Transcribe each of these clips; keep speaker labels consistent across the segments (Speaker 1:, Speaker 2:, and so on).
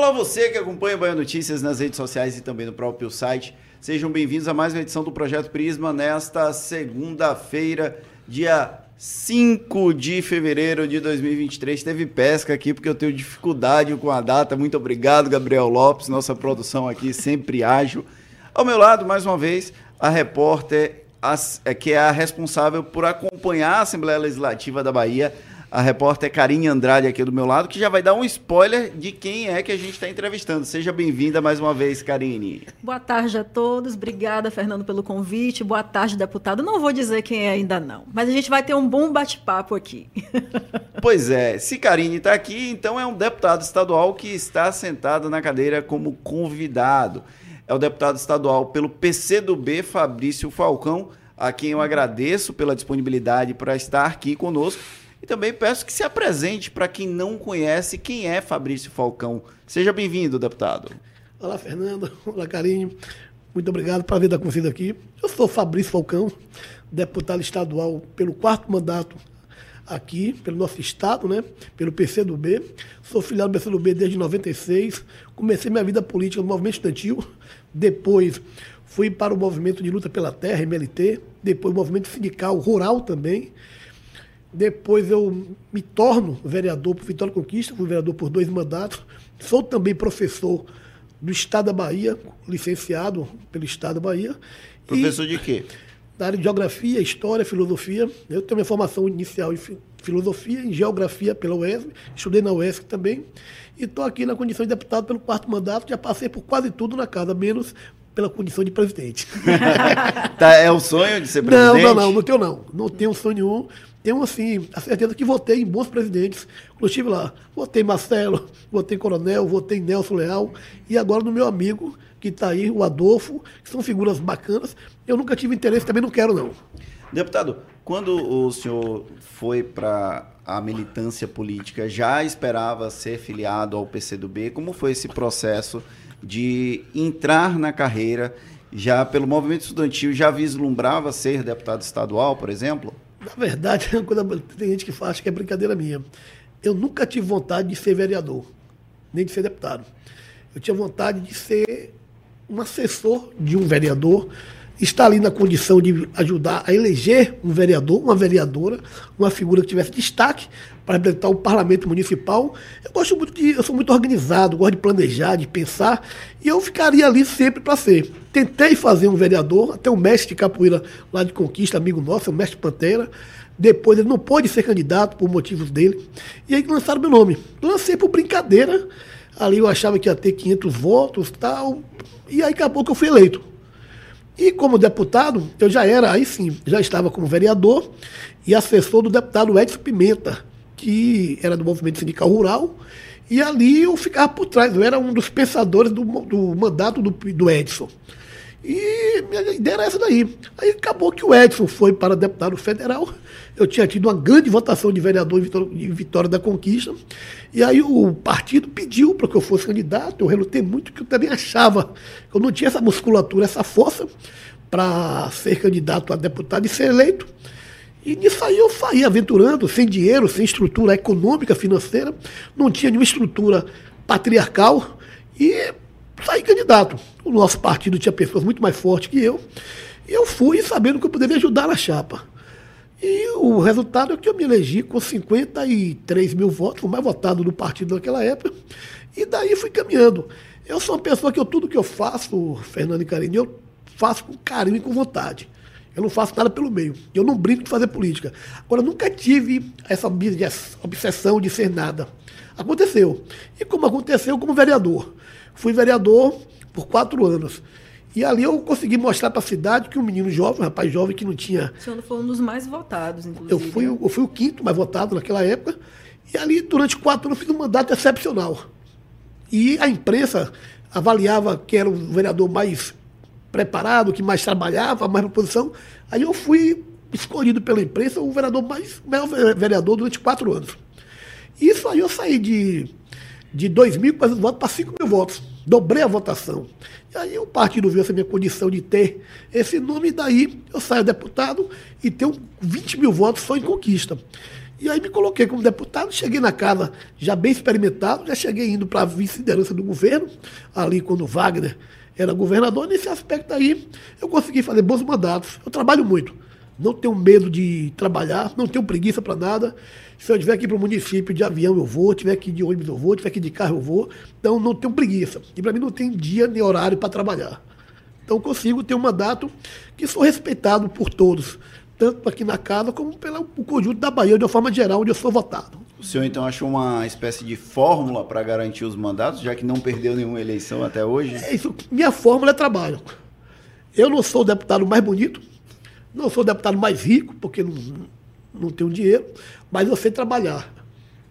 Speaker 1: Olá você que acompanha o Bahia Notícias nas redes sociais e também no próprio site. Sejam bem-vindos a mais uma edição do Projeto Prisma nesta segunda-feira, dia 5 de fevereiro de 2023. Teve pesca aqui porque eu tenho dificuldade com a data. Muito obrigado, Gabriel Lopes, nossa produção aqui sempre ágil. Ao meu lado, mais uma vez, a repórter é, que é a responsável por acompanhar a Assembleia Legislativa da Bahia, a repórter Karine Andrade aqui do meu lado, que já vai dar um spoiler de quem é que a gente está entrevistando. Seja bem-vinda mais uma vez, Karine.
Speaker 2: Boa tarde a todos. Obrigada, Fernando, pelo convite. Boa tarde, deputado. Não vou dizer quem é ainda não, mas a gente vai ter um bom bate-papo aqui.
Speaker 1: Pois é, se Karine está aqui, então é um deputado estadual que está sentado na cadeira como convidado. É o deputado estadual pelo PCdoB, Fabrício Falcão, a quem eu agradeço pela disponibilidade para estar aqui conosco e também peço que se apresente para quem não conhece quem é Fabrício Falcão. Seja bem-vindo, deputado.
Speaker 3: Olá, Fernando. Olá, Carinho. Muito obrigado por vir com vocês aqui. Eu sou Fabrício Falcão, deputado estadual pelo quarto mandato aqui, pelo nosso estado, né? pelo PCdoB. Sou filiado do PCdoB desde 96. Comecei minha vida política no movimento estudantil. Depois fui para o movimento de luta pela terra, MLT. Depois o movimento sindical rural também. Depois eu me torno vereador por Vitória Conquista, fui vereador por dois mandatos. Sou também professor do Estado da Bahia, licenciado pelo Estado da Bahia.
Speaker 1: Professor e, de quê?
Speaker 3: Da área de Geografia, História, Filosofia. Eu tenho minha formação inicial em Filosofia, em Geografia pela UESB, estudei na UESC também. E estou aqui na condição de deputado pelo quarto mandato, já passei por quase tudo na casa, menos pela condição de presidente.
Speaker 1: tá, é o sonho de ser presidente?
Speaker 3: Não, não, não, não tenho não. Não tenho sonho nenhum tenho assim, a certeza que votei em bons presidentes. Inclusive lá, votei Marcelo, votei Coronel, votei Nelson Leal, e agora no meu amigo, que está aí, o Adolfo, que são figuras bacanas. Eu nunca tive interesse, também não quero, não.
Speaker 1: Deputado, quando o senhor foi para a militância política, já esperava ser filiado ao PCdoB? Como foi esse processo de entrar na carreira? Já pelo movimento estudantil, já vislumbrava ser deputado estadual, por exemplo?
Speaker 3: Na verdade, é uma coisa, tem gente que acho que é brincadeira minha. Eu nunca tive vontade de ser vereador, nem de ser deputado. Eu tinha vontade de ser um assessor de um vereador, estar ali na condição de ajudar a eleger um vereador, uma vereadora, uma figura que tivesse destaque para representar o parlamento municipal. Eu gosto muito de, eu sou muito organizado, gosto de planejar, de pensar, e eu ficaria ali sempre para ser. Tentei fazer um vereador, até o mestre de capoeira lá de Conquista, amigo nosso, o mestre Pantera. Depois ele não pôde ser candidato por motivos dele. E aí lançaram meu nome. Lancei por brincadeira. Ali eu achava que ia ter 500 votos tal. E aí acabou que eu fui eleito. E como deputado, eu já era, aí sim, já estava como vereador e assessor do deputado Edson Pimenta, que era do movimento sindical rural. E ali eu ficava por trás, eu era um dos pensadores do, do mandato do, do Edson. E minha ideia era essa daí. Aí acabou que o Edson foi para deputado federal. Eu tinha tido uma grande votação de vereador em Vitória, da Conquista. E aí o partido pediu para que eu fosse candidato. Eu relutei muito, porque eu também achava que eu não tinha essa musculatura, essa força para ser candidato a deputado e ser eleito. E nisso aí eu saí aventurando, sem dinheiro, sem estrutura econômica, financeira, não tinha nenhuma estrutura patriarcal. E saí candidato. O nosso partido tinha pessoas muito mais fortes que eu. E eu fui sabendo que eu poderia ajudar na chapa. E o resultado é que eu me elegi com 53 mil votos, o mais votado do partido naquela época. E daí fui caminhando. Eu sou uma pessoa que eu, tudo que eu faço, Fernando e Karine, eu faço com carinho e com vontade. Eu não faço nada pelo meio. Eu não brinco de fazer política. Agora, nunca tive essa obsessão de ser nada. Aconteceu. E como aconteceu como vereador. Fui vereador por quatro anos. E ali eu consegui mostrar para a cidade que um menino jovem, um rapaz jovem que não tinha.
Speaker 2: O senhor foi um dos mais votados, inclusive.
Speaker 3: Eu fui, eu fui o quinto mais votado naquela época. E ali, durante quatro anos, fiz um mandato excepcional. E a imprensa avaliava que era o vereador mais preparado, que mais trabalhava, mais na posição. Aí eu fui escolhido pela imprensa o vereador mais, melhor vereador durante quatro anos. Isso aí eu saí de de 2 mil votos para 5 mil votos. Dobrei a votação. E aí o partido viu essa minha condição de ter esse nome, e daí eu saio deputado e tenho 20 mil votos só em conquista. E aí me coloquei como deputado, cheguei na casa já bem experimentado, já cheguei indo para a vice-liderança do governo, ali quando Wagner era governador. Nesse aspecto aí, eu consegui fazer bons mandatos. Eu trabalho muito. Não tenho medo de trabalhar, não tenho preguiça para nada. Se eu tiver aqui para o município de avião, eu vou. Tiver aqui de ônibus, eu vou. Tiver aqui de carro, eu vou. Então, não tenho preguiça. E para mim, não tem dia nem horário para trabalhar. Então, consigo ter um mandato que sou respeitado por todos tanto aqui na casa como pelo conjunto da Bahia, de uma forma geral, onde eu sou votado.
Speaker 1: O senhor então achou uma espécie de fórmula para garantir os mandatos, já que não perdeu nenhuma eleição até hoje?
Speaker 3: É isso. Minha fórmula é trabalho. Eu não sou o deputado mais bonito, não sou o deputado mais rico, porque não, não tenho dinheiro, mas eu sei trabalhar.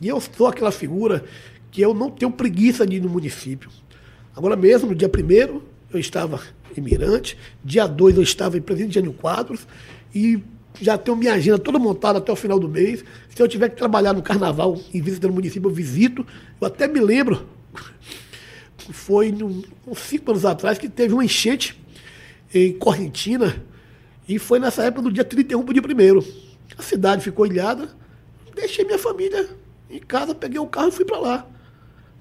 Speaker 3: E eu sou aquela figura que eu não tenho preguiça de ir no município. Agora mesmo, no dia 1 eu estava em Mirante, dia 2 eu estava em Presidente Jânio Quadros, e já tenho minha agenda toda montada até o final do mês. Se eu tiver que trabalhar no carnaval em visita no município, eu visito. Eu até me lembro, foi uns cinco anos atrás, que teve uma enchente em Correntina, e foi nessa época do dia 31 para o dia 1 A cidade ficou ilhada, deixei minha família em casa, peguei o carro e fui para lá.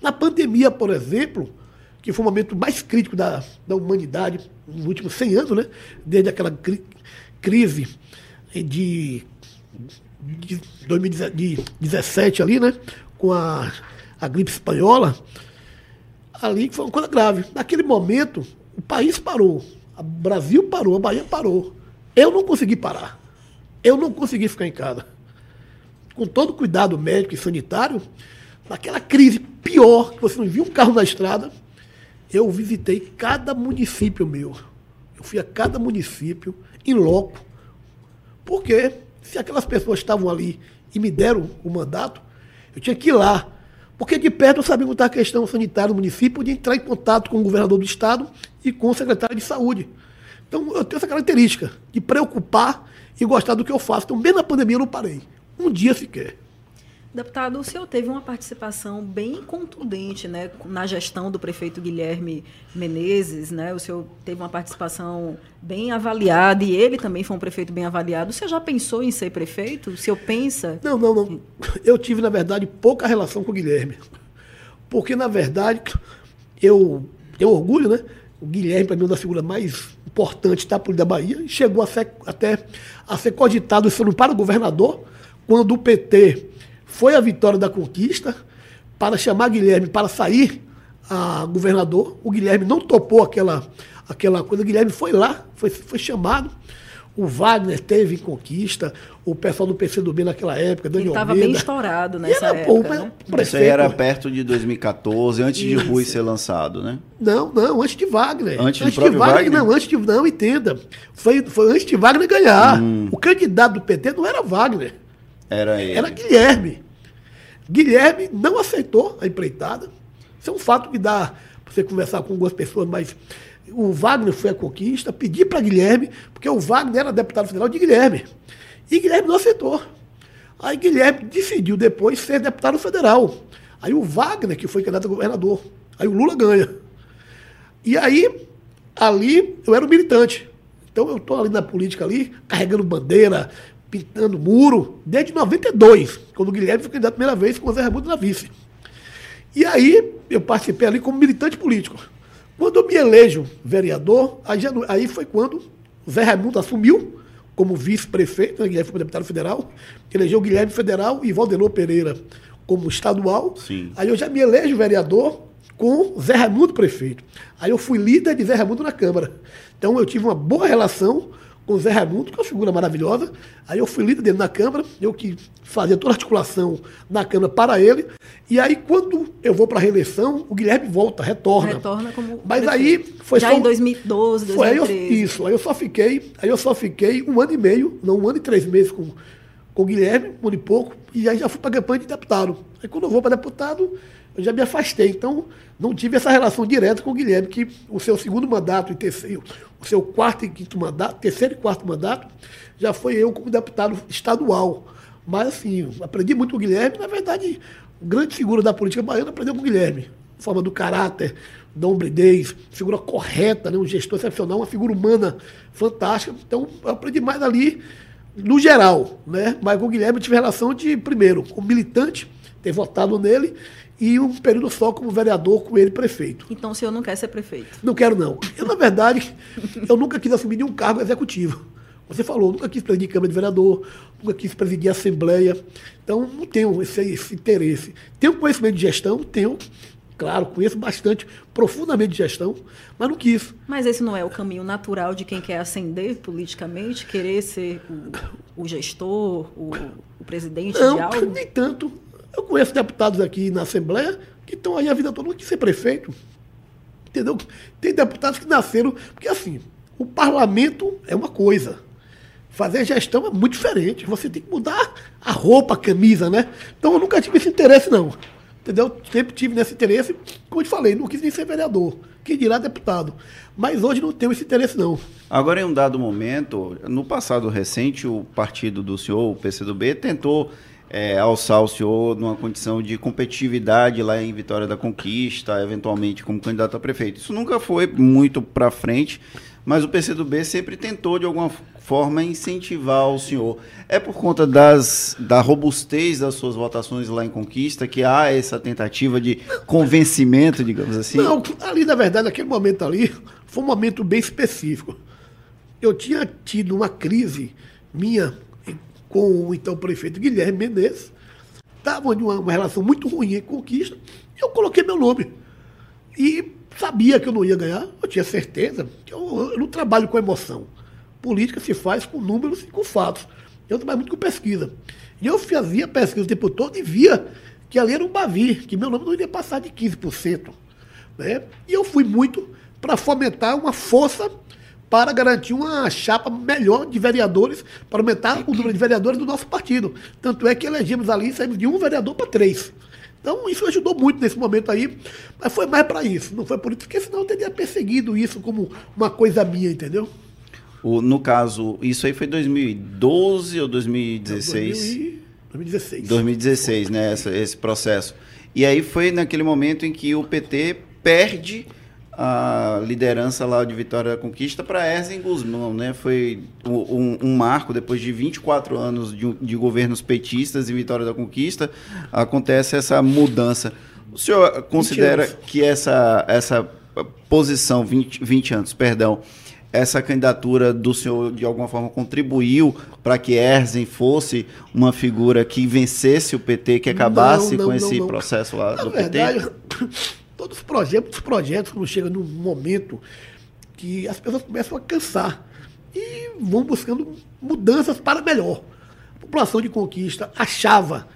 Speaker 3: Na pandemia, por exemplo, que foi o momento mais crítico da, da humanidade nos últimos 100 anos, né? desde aquela crise de, de 2017 ali, né? Com a, a gripe espanhola, ali foi uma coisa grave. Naquele momento, o país parou. O Brasil parou, a Bahia parou. Eu não consegui parar. Eu não consegui ficar em casa. Com todo cuidado médico e sanitário, naquela crise pior, que você não viu um carro na estrada, eu visitei cada município meu. Eu fui a cada município, em loco. Porque se aquelas pessoas estavam ali e me deram o mandato, eu tinha que ir lá. Porque de perto eu sabia como está a questão sanitária do município, de entrar em contato com o governador do estado e com o secretário de saúde. Então eu tenho essa característica de preocupar e gostar do que eu faço. Então, mesmo na pandemia eu não parei. Um dia sequer.
Speaker 2: Deputado, o senhor teve uma participação bem contundente né, na gestão do prefeito Guilherme Menezes. Né? O senhor teve uma participação bem avaliada e ele também foi um prefeito bem avaliado. O senhor já pensou em ser prefeito? O senhor pensa?
Speaker 3: Não, não, não. Eu tive, na verdade, pouca relação com o Guilherme. Porque, na verdade, eu tenho orgulho, né? O Guilherme, para mim, é uma das figuras mais importantes da política da Bahia. Chegou a ser, até a ser cogitado, se não para governador, quando o PT foi a vitória da conquista para chamar Guilherme para sair a governador. O Guilherme não topou aquela, aquela coisa. O Guilherme foi lá, foi, foi chamado. O Wagner teve em conquista, o pessoal do PCdoB naquela época,
Speaker 2: Daniel Ele estava bem estourado nessa era, época. Pô, né?
Speaker 1: prefeito, Isso aí era perto de 2014, antes Isso. de Rui ser lançado, né?
Speaker 3: Não, não, antes de Wagner.
Speaker 1: Antes, antes de Wagner, Wagner,
Speaker 3: Não, antes de, não, entenda. Foi, foi antes de Wagner ganhar. Hum. O candidato do PT não era Wagner.
Speaker 1: Era ele.
Speaker 3: Era Guilherme. Guilherme não aceitou a empreitada. Isso é um fato que dá para você conversar com algumas pessoas, mas o Wagner foi a conquista, pedi para Guilherme, porque o Wagner era deputado federal de Guilherme. E Guilherme não aceitou. Aí Guilherme decidiu depois ser deputado federal. Aí o Wagner, que foi candidato a governador. Aí o Lula ganha. E aí, ali, eu era um militante. Então eu estou ali na política ali, carregando bandeira, pintando muro, desde 92, quando o Guilherme foi candidato a primeira vez com o Zé Raimundo na vice. E aí eu participei ali como militante político. Quando eu me elejo vereador, aí, já, aí foi quando o Zé Raimundo assumiu como vice-prefeito, né, Guilherme foi deputado federal, elegeu Guilherme federal e Valdenor Pereira como estadual.
Speaker 1: Sim.
Speaker 3: Aí eu já me elejo vereador com Zé Raimundo prefeito. Aí eu fui líder de Zé Raimundo na Câmara. Então eu tive uma boa relação com o Zé Raimundo, que é uma figura maravilhosa. Aí eu fui líder dele na Câmara, eu que fazia toda a articulação na Câmara para ele. E aí, quando eu vou para a reeleição, o Guilherme volta, retorna.
Speaker 2: Retorna como.
Speaker 3: Mas aí foi
Speaker 2: Já
Speaker 3: só.
Speaker 2: em 2012, 2013. Foi,
Speaker 3: aí eu, isso, aí eu só fiquei, aí eu só fiquei um ano e meio, não, um ano e três meses com, com o Guilherme, um ano e pouco, e aí já fui para a campanha de deputado. Aí quando eu vou para deputado, eu já me afastei. Então, não tive essa relação direta com o Guilherme, que o seu segundo mandato e terceiro, o seu quarto e quinto mandato, terceiro e quarto mandato, já foi eu como deputado estadual. Mas, assim, aprendi muito com o Guilherme. Na verdade, grande figura da política baiana aprendeu com o Guilherme. Forma do caráter, da hombridez, figura correta, né? um gestor excepcional, uma figura humana fantástica. Então, eu aprendi mais ali no geral, né? Mas com o Guilherme eu tive relação de, primeiro, como militante, ter votado nele, e um período só como vereador, com ele prefeito.
Speaker 2: Então o senhor não quer ser prefeito?
Speaker 3: Não quero, não. Eu, na verdade, eu nunca quis assumir nenhum cargo executivo. Você falou, nunca quis presidir Câmara de Vereador, nunca quis presidir Assembleia. Então, não tenho esse, esse interesse. Tenho conhecimento de gestão, tenho, claro, conheço bastante, profundamente de gestão, mas não quis.
Speaker 2: Mas esse não é o caminho natural de quem quer ascender politicamente, querer ser o, o gestor, o, o presidente
Speaker 3: não,
Speaker 2: de algo?
Speaker 3: Nem tanto. Eu conheço deputados aqui na Assembleia que estão aí a vida toda de ser prefeito. Entendeu? Tem deputados que nasceram. Porque assim, o parlamento é uma coisa. Fazer gestão é muito diferente. Você tem que mudar a roupa, a camisa, né? Então eu nunca tive esse interesse, não. Entendeu? Sempre tive nesse interesse. Como eu te falei, não quis nem ser vereador. Quem dirá deputado. Mas hoje não tenho esse interesse, não.
Speaker 1: Agora, em um dado momento, no passado recente, o partido do senhor, o PCdoB, tentou é, alçar o senhor numa condição de competitividade lá em Vitória da Conquista, eventualmente como candidato a prefeito. Isso nunca foi muito para frente, mas o PCdoB sempre tentou, de alguma forma incentivar o senhor. É por conta das, da robustez das suas votações lá em Conquista que há essa tentativa de convencimento, digamos assim?
Speaker 3: Não, ali na verdade, naquele momento ali, foi um momento bem específico. Eu tinha tido uma crise minha com o então prefeito Guilherme Menezes, estava de uma, uma, relação muito ruim em Conquista, e eu coloquei meu nome. E sabia que eu não ia ganhar, eu tinha certeza, eu, eu não trabalho com emoção política se faz com números e com fatos. Eu trabalho muito com pesquisa. E eu fazia pesquisa o tempo todo e via que ali era um Bavi, que meu nome não iria passar de 15%. Né? E eu fui muito para fomentar uma força para garantir uma chapa melhor de vereadores, para aumentar o número de vereadores do nosso partido. Tanto é que elegemos ali, saímos de um vereador para três. Então, isso ajudou muito nesse momento aí, mas foi mais para isso, não foi por isso, porque senão eu teria perseguido isso como uma coisa minha, entendeu?
Speaker 1: O, no caso, isso aí foi 2012 ou 2016?
Speaker 3: 2016.
Speaker 1: 2016, né? Essa, esse processo. E aí foi naquele momento em que o PT perde a liderança lá de Vitória da Conquista para Erzen Guzmão, né? Foi um, um, marco, depois de 24 anos de, de governos petistas em Vitória da Conquista, acontece essa mudança. O senhor considera que essa, essa posição, 20, 20 anos, perdão, essa candidatura do senhor de alguma forma contribuiu para que Erzen fosse uma figura que vencesse o PT, que acabasse não, não, com esse não, processo lá
Speaker 3: Na
Speaker 1: do
Speaker 3: verdade, PT? Todos os projetos, os projetos, quando chega num momento que as pessoas começam a cansar e vão buscando mudanças para melhor. A população de conquista achava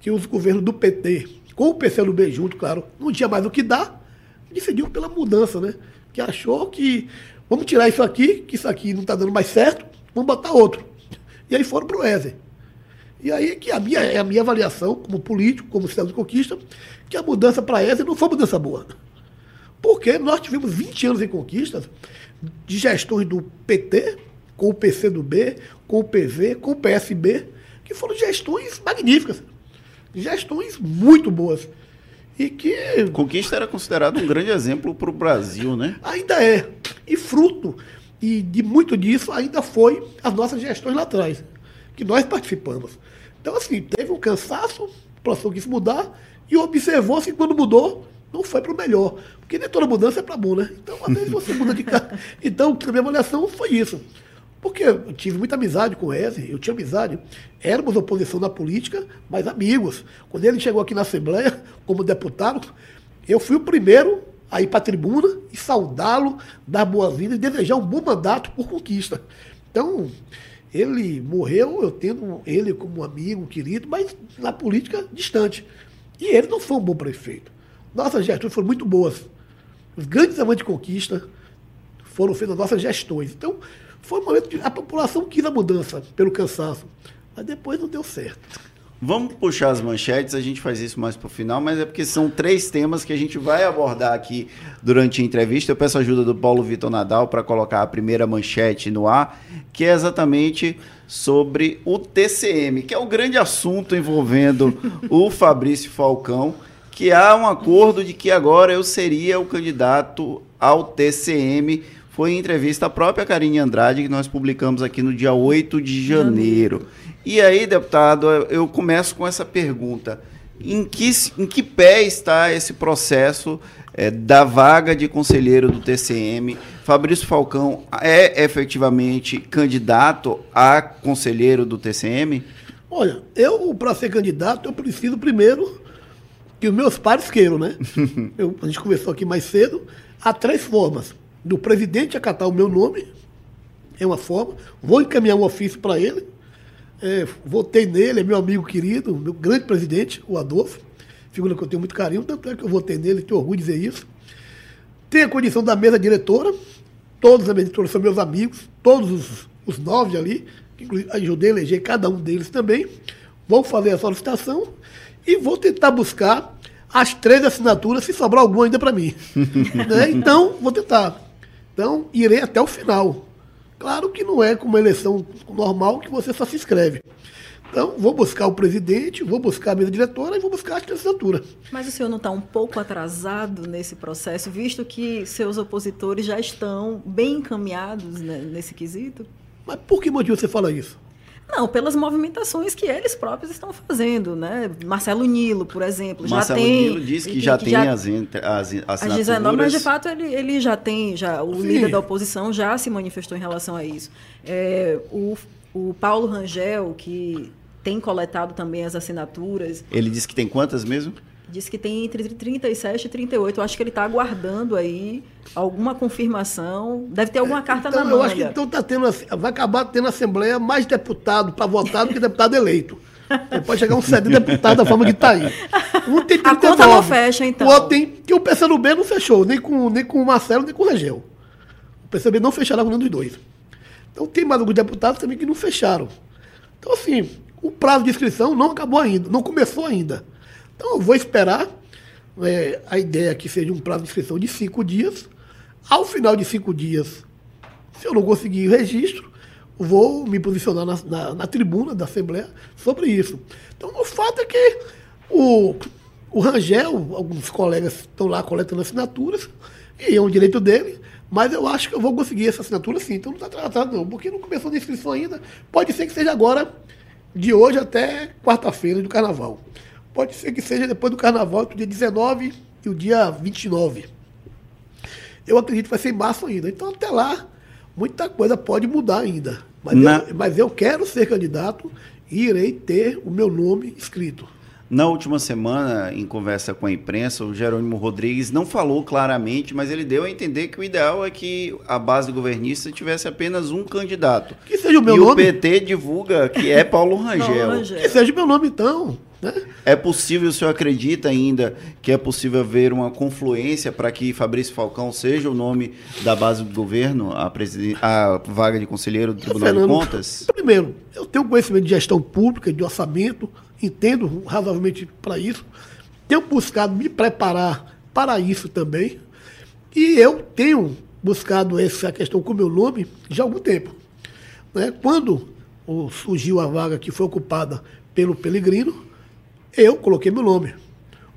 Speaker 3: que os governos do PT, com o PCdoB junto, claro, não tinha mais o que dar, decidiu pela mudança, né? Que achou que Vamos tirar isso aqui, que isso aqui não está dando mais certo, vamos botar outro. E aí foram para o Ézer. E aí que a minha, é a minha avaliação, como político, como cidadão de conquista, que a mudança para Ézer não foi mudança boa. Porque nós tivemos 20 anos em conquistas de gestões do PT, com o PCdoB, com o PV, com o PSB, que foram gestões magníficas. Gestões muito boas. E que.
Speaker 1: Conquista era considerado um grande exemplo para o Brasil, né?
Speaker 3: Ainda é. E fruto e de muito disso ainda foi as nossas gestões lá atrás, que nós participamos. Então, assim, teve um cansaço, a população quis mudar e observou-se que quando mudou, não foi para o melhor. Porque nem toda mudança é para bom, né? Então, às vezes você muda de cara. Então, a minha avaliação foi isso. Porque eu tive muita amizade com o Eze, eu tinha amizade. Éramos oposição na política, mas amigos. Quando ele chegou aqui na Assembleia, como deputado, eu fui o primeiro a ir para a tribuna e saudá-lo, dar boas-vindas e desejar um bom mandato por conquista. Então, ele morreu, eu tendo ele como amigo, querido, mas na política distante. E ele não foi um bom prefeito. Nossas gestões foram muito boas. Os grandes amantes de conquista foram feitas nossas gestões. Então, foi um momento que a população quis a mudança pelo cansaço, mas depois não deu certo.
Speaker 1: Vamos puxar as manchetes, a gente faz isso mais para o final, mas é porque são três temas que a gente vai abordar aqui durante a entrevista. Eu peço a ajuda do Paulo Vitor Nadal para colocar a primeira manchete no ar, que é exatamente sobre o TCM, que é o grande assunto envolvendo o Fabrício Falcão, que há um acordo de que agora eu seria o candidato ao TCM foi em entrevista à própria Karine Andrade, que nós publicamos aqui no dia 8 de janeiro. E aí, deputado, eu começo com essa pergunta. Em que, em que pé está esse processo é, da vaga de conselheiro do TCM? Fabrício Falcão é efetivamente candidato a conselheiro do TCM?
Speaker 3: Olha, eu, para ser candidato, eu preciso primeiro que os meus pares queiram, né? eu, a gente conversou aqui mais cedo. Há três formas do presidente acatar o meu nome, é uma forma, vou encaminhar um ofício para ele, é, votei nele, é meu amigo querido, meu grande presidente, o Adolfo, figura que eu tenho muito carinho, tanto é que eu votei nele, tenho orgulho de dizer isso. Tem a condição da mesa diretora, todos os diretores são meus amigos, todos os, os nove ali, inclusive ajudei a eleger cada um deles também. Vou fazer a solicitação e vou tentar buscar as três assinaturas, se sobrar alguma ainda para mim. né? Então, vou tentar. Então, irei até o final. Claro que não é como uma eleição normal que você só se inscreve. Então, vou buscar o presidente, vou buscar a mesa diretora e vou buscar a candidatura.
Speaker 2: Mas o senhor não está um pouco atrasado nesse processo, visto que seus opositores já estão bem encaminhados né, nesse quesito?
Speaker 3: Mas por que motivo você fala isso?
Speaker 2: Não, pelas movimentações que eles próprios estão fazendo, né? Marcelo Nilo, por exemplo,
Speaker 1: Marcelo
Speaker 2: já tem.
Speaker 1: Nilo diz que, que já que tem já, as, as assinaturas. As 19,
Speaker 2: mas de fato ele, ele já tem, já o Sim. líder da oposição já se manifestou em relação a isso. É, o, o Paulo Rangel, que tem coletado também as assinaturas.
Speaker 1: Ele disse que tem quantas mesmo?
Speaker 2: Diz que tem entre 37 e 38. Eu acho que ele está aguardando aí alguma confirmação. Deve ter alguma carta
Speaker 3: então,
Speaker 2: na
Speaker 3: mão. Eu acho que então tá tendo, vai acabar tendo Assembleia mais deputado para votar do que deputado eleito. Pode chegar um 70 deputado da forma que está aí.
Speaker 2: Um tem 39. A conta não fecha, então.
Speaker 3: O outro tem. Que o PCdoB não fechou, nem com, nem com o Marcelo, nem com o Rangel. O PCdoB não fechará com nenhum dos dois. Então tem mais alguns deputados também que não fecharam. Então, assim, o prazo de inscrição não acabou ainda, não começou ainda. Então eu vou esperar. É, a ideia que seja um prazo de inscrição de cinco dias. Ao final de cinco dias, se eu não conseguir registro, vou me posicionar na, na, na, tribuna da Assembleia sobre isso. Então, o fato é que o, o Rangel, alguns colegas estão lá coletando assinaturas, e é um direito dele, mas eu acho que eu vou conseguir essa assinatura sim. Então não está atrasado, não, porque não começou a inscrição ainda. Pode ser que seja agora, de hoje até quarta-feira do carnaval. Pode ser que seja depois do carnaval, do dia 19 e o dia 29. Eu acredito que vai ser em março ainda. Então, até lá, muita coisa pode mudar ainda. Mas, Na... eu, mas eu quero ser candidato e irei ter o meu nome escrito.
Speaker 1: Na última semana, em conversa com a imprensa, o Jerônimo Rodrigues não falou claramente, mas ele deu a entender que o ideal é que a base governista tivesse apenas um candidato.
Speaker 3: Que seja o meu
Speaker 1: e
Speaker 3: nome.
Speaker 1: E o PT divulga que é Paulo Rangel. Paulo
Speaker 3: Rangel. Que seja o meu nome, então. Né?
Speaker 1: É possível, o senhor acredita ainda que é possível haver uma confluência para que Fabrício Falcão seja o nome da base do governo, a, a vaga de conselheiro do Tribunal Fernando, de Contas?
Speaker 3: Primeiro, eu tenho conhecimento de gestão pública, de orçamento, entendo razoavelmente para isso, tenho buscado me preparar para isso também, e eu tenho buscado essa questão com o meu nome já há algum tempo. Né? Quando surgiu a vaga que foi ocupada pelo Pelegrino, eu coloquei meu nome.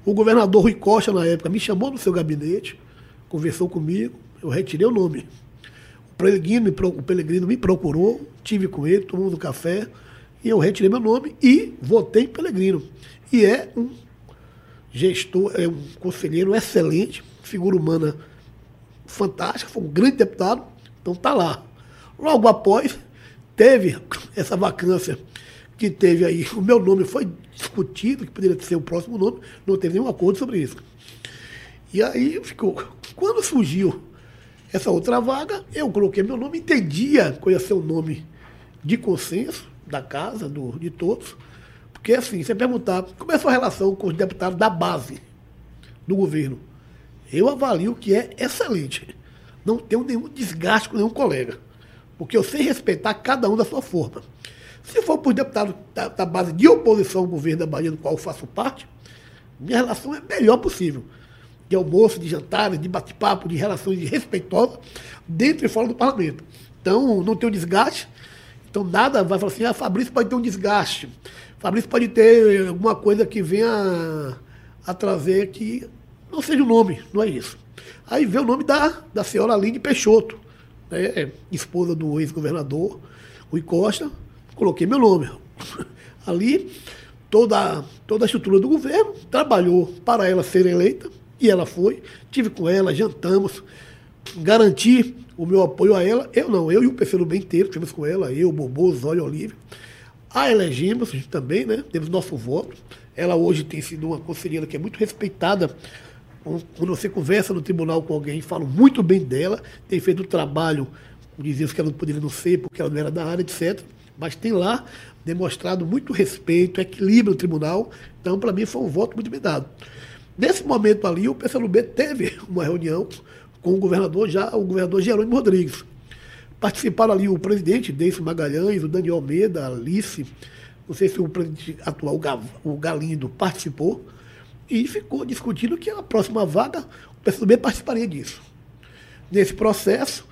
Speaker 3: O governador Rui Costa, na época, me chamou no seu gabinete, conversou comigo, eu retirei o nome. O Pelegrino, o Pelegrino me procurou, tive com ele, tomamos um café, e eu retirei meu nome e votei em Pelegrino. E é um gestor, é um conselheiro excelente, figura humana fantástica, foi um grande deputado, então está lá. Logo após, teve essa vacância que teve aí, o meu nome foi discutido, que poderia ser o próximo nome, não teve nenhum acordo sobre isso. E aí ficou. Quando surgiu essa outra vaga, eu coloquei meu nome, entendia qual ia ser o nome de consenso da casa, do, de todos. Porque assim, você perguntar como é a sua relação com os deputados da base do governo, eu avalio que é excelente. Não tenho nenhum desgaste com nenhum colega. Porque eu sei respeitar cada um da sua forma. Se for por deputado da, da, base de oposição ao governo da Bahia, do qual eu faço parte, minha relação é a melhor possível. De almoço, de jantar, de bate-papo, de relações respeitosas, dentro e fora do parlamento. Então, não tem um desgaste. Então, nada vai falar assim, ah, Fabrício pode ter um desgaste. Fabrício pode ter alguma coisa que venha a, a trazer que não seja o nome, não é isso. Aí vem o nome da, da senhora Aline Peixoto, né, esposa do ex-governador Rui Costa, coloquei meu nome. Ali, toda, toda a estrutura do governo trabalhou para ela ser eleita, e ela foi. Tive com ela, jantamos, garanti o meu apoio a ela. Eu não, eu e o PCdoB inteiro, tivemos com ela, eu, Bobô, Zóio Olívio. A elegemos também, né? Temos nosso voto. Ela hoje tem sido uma conselheira que é muito respeitada. Quando você conversa no tribunal com alguém, falam muito bem dela, tem feito o trabalho, diziam que ela não poderia não ser, porque ela não era da área, etc. Mas tem lá demonstrado muito respeito, equilíbrio no tribunal. Então, para mim, foi um voto muito bem dado. Nesse momento ali, o PCdoB teve uma reunião com o governador, já o governador Jerônimo Rodrigues. Participaram ali o presidente, Deison Magalhães, o Daniel Almeida, a Alice, não sei se o presidente atual, o Galindo, participou, e ficou discutindo que a próxima vaga, o PCdoB participaria disso. Nesse processo,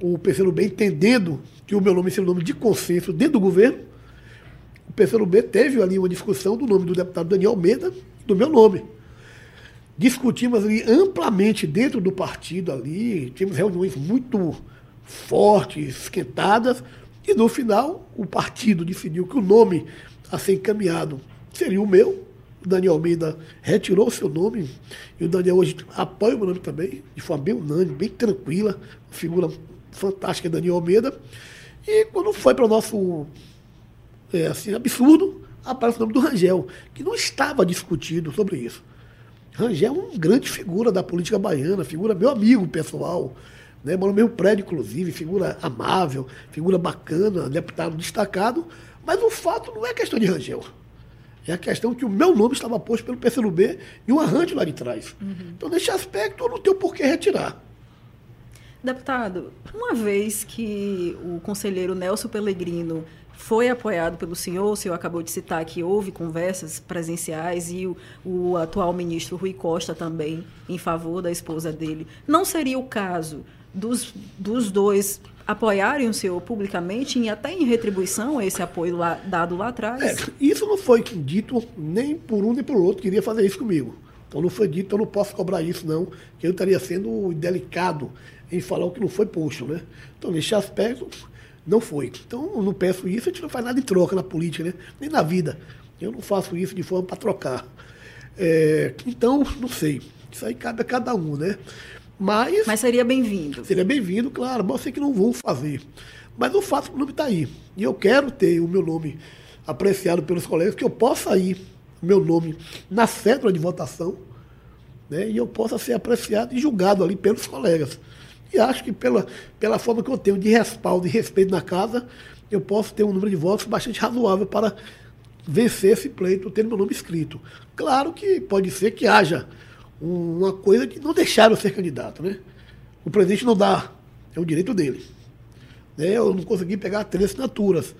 Speaker 3: o PCdoB entendendo que o meu nome seria o nome de consenso dentro do governo, o PCdoB teve ali uma discussão do nome do deputado Daniel Almeida do meu nome. Discutimos ali amplamente dentro do partido ali, tivemos reuniões muito fortes, esquentadas, e no final o partido decidiu que o nome a ser encaminhado seria o meu. O Daniel Almeida retirou o seu nome, e o Daniel hoje apoia o meu nome também, de forma bem unânime, bem tranquila, figura fantástica Daniel Almeida. E quando foi para o nosso é, assim, absurdo, aparece o nome do Rangel, que não estava discutido sobre isso. Rangel é uma grande figura da política baiana, figura meu amigo pessoal, né? Mora no mesmo prédio, inclusive, figura amável, figura bacana, deputado destacado, mas o fato não é questão de Rangel. É a questão que o meu nome estava posto pelo PCdoB e um arranjo lá de trás. Uhum. Então, nesse aspecto, eu não tenho por que retirar.
Speaker 2: Deputado, uma vez que o conselheiro Nelson Pellegrino foi apoiado pelo senhor, o senhor acabou de citar que houve conversas presenciais e o, o, atual ministro Rui Costa também em favor da esposa dele. Não seria o caso dos, dos dois apoiarem o senhor publicamente e até em retribuição a esse apoio lá, dado lá atrás? É,
Speaker 3: isso não foi dito nem por um nem por outro, queria fazer isso comigo. Então não foi dito, eu não posso cobrar isso não, que eu estaria sendo delicado em falar o que não foi posto, né? Então nesse aspecto não foi. Então, eu não peço isso, a gente não faz nada em troca na política, né? nem na vida. Eu não faço isso de forma para trocar. É, então, não sei. Isso aí cabe a cada um, né? Mas.
Speaker 2: Mas seria bem-vindo.
Speaker 3: Seria bem-vindo, claro, mas eu sei que não vou fazer. Mas o fato é que o nome está aí. E eu quero ter o meu nome apreciado pelos colegas, que eu possa ir, meu nome, na cédula de votação, né? E eu possa ser apreciado e julgado ali pelos colegas. E acho que pela, pela forma que eu tenho de respaldo e respeito na casa, eu posso ter um número de votos bastante razoável para vencer esse pleito, ter meu nome escrito. Claro que pode ser que haja uma coisa de não deixar eu ser candidato, né? O presidente não dá, é o direito dele. Né? Eu não consegui pegar três assinaturas,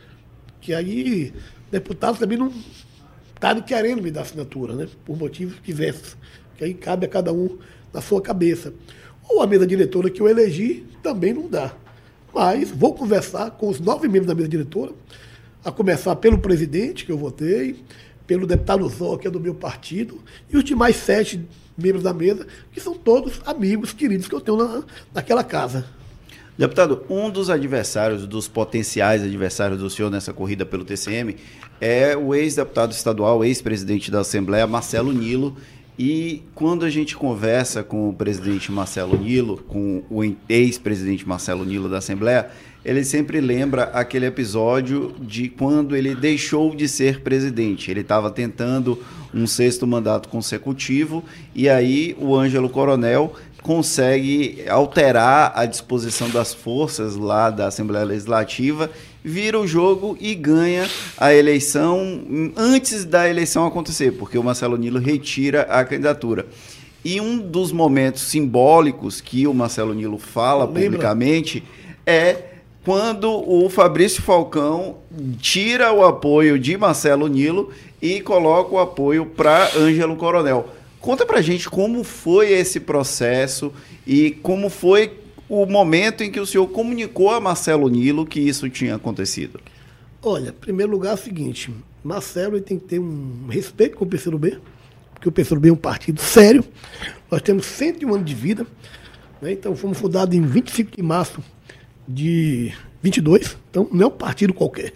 Speaker 3: que aí deputados também não estavam querendo me dar assinatura, né? Por motivos diversos, que aí cabe a cada um na sua cabeça. Ou a mesa diretora que eu elegi também não dá. Mas vou conversar com os nove membros da mesa diretora, a começar pelo presidente, que eu votei, pelo deputado Zó, que é do meu partido, e os demais sete membros da mesa, que são todos amigos queridos que eu tenho na, naquela casa.
Speaker 1: Deputado, um dos adversários, dos potenciais adversários do senhor nessa corrida pelo TCM é o ex-deputado estadual, ex-presidente da Assembleia, Marcelo Nilo, e quando a gente conversa com o presidente Marcelo Nilo, com o ex-presidente Marcelo Nilo da Assembleia, ele sempre lembra aquele episódio de quando ele deixou de ser presidente. Ele estava tentando um sexto mandato consecutivo e aí o Ângelo Coronel consegue alterar a disposição das forças lá da Assembleia Legislativa vira o jogo e ganha a eleição antes da eleição acontecer, porque o Marcelo Nilo retira a candidatura. E um dos momentos simbólicos que o Marcelo Nilo fala publicamente é quando o Fabrício Falcão tira o apoio de Marcelo Nilo e coloca o apoio para Ângelo Coronel. Conta pra gente como foi esse processo e como foi o momento em que o senhor comunicou a Marcelo Nilo que isso tinha acontecido?
Speaker 3: Olha, em primeiro lugar é o seguinte, Marcelo tem que ter um respeito com o PCdoB, porque o PCdoB é um partido sério, nós temos 101 anos de vida, né? então fomos fundados em 25 de março de 22, então não é um partido qualquer.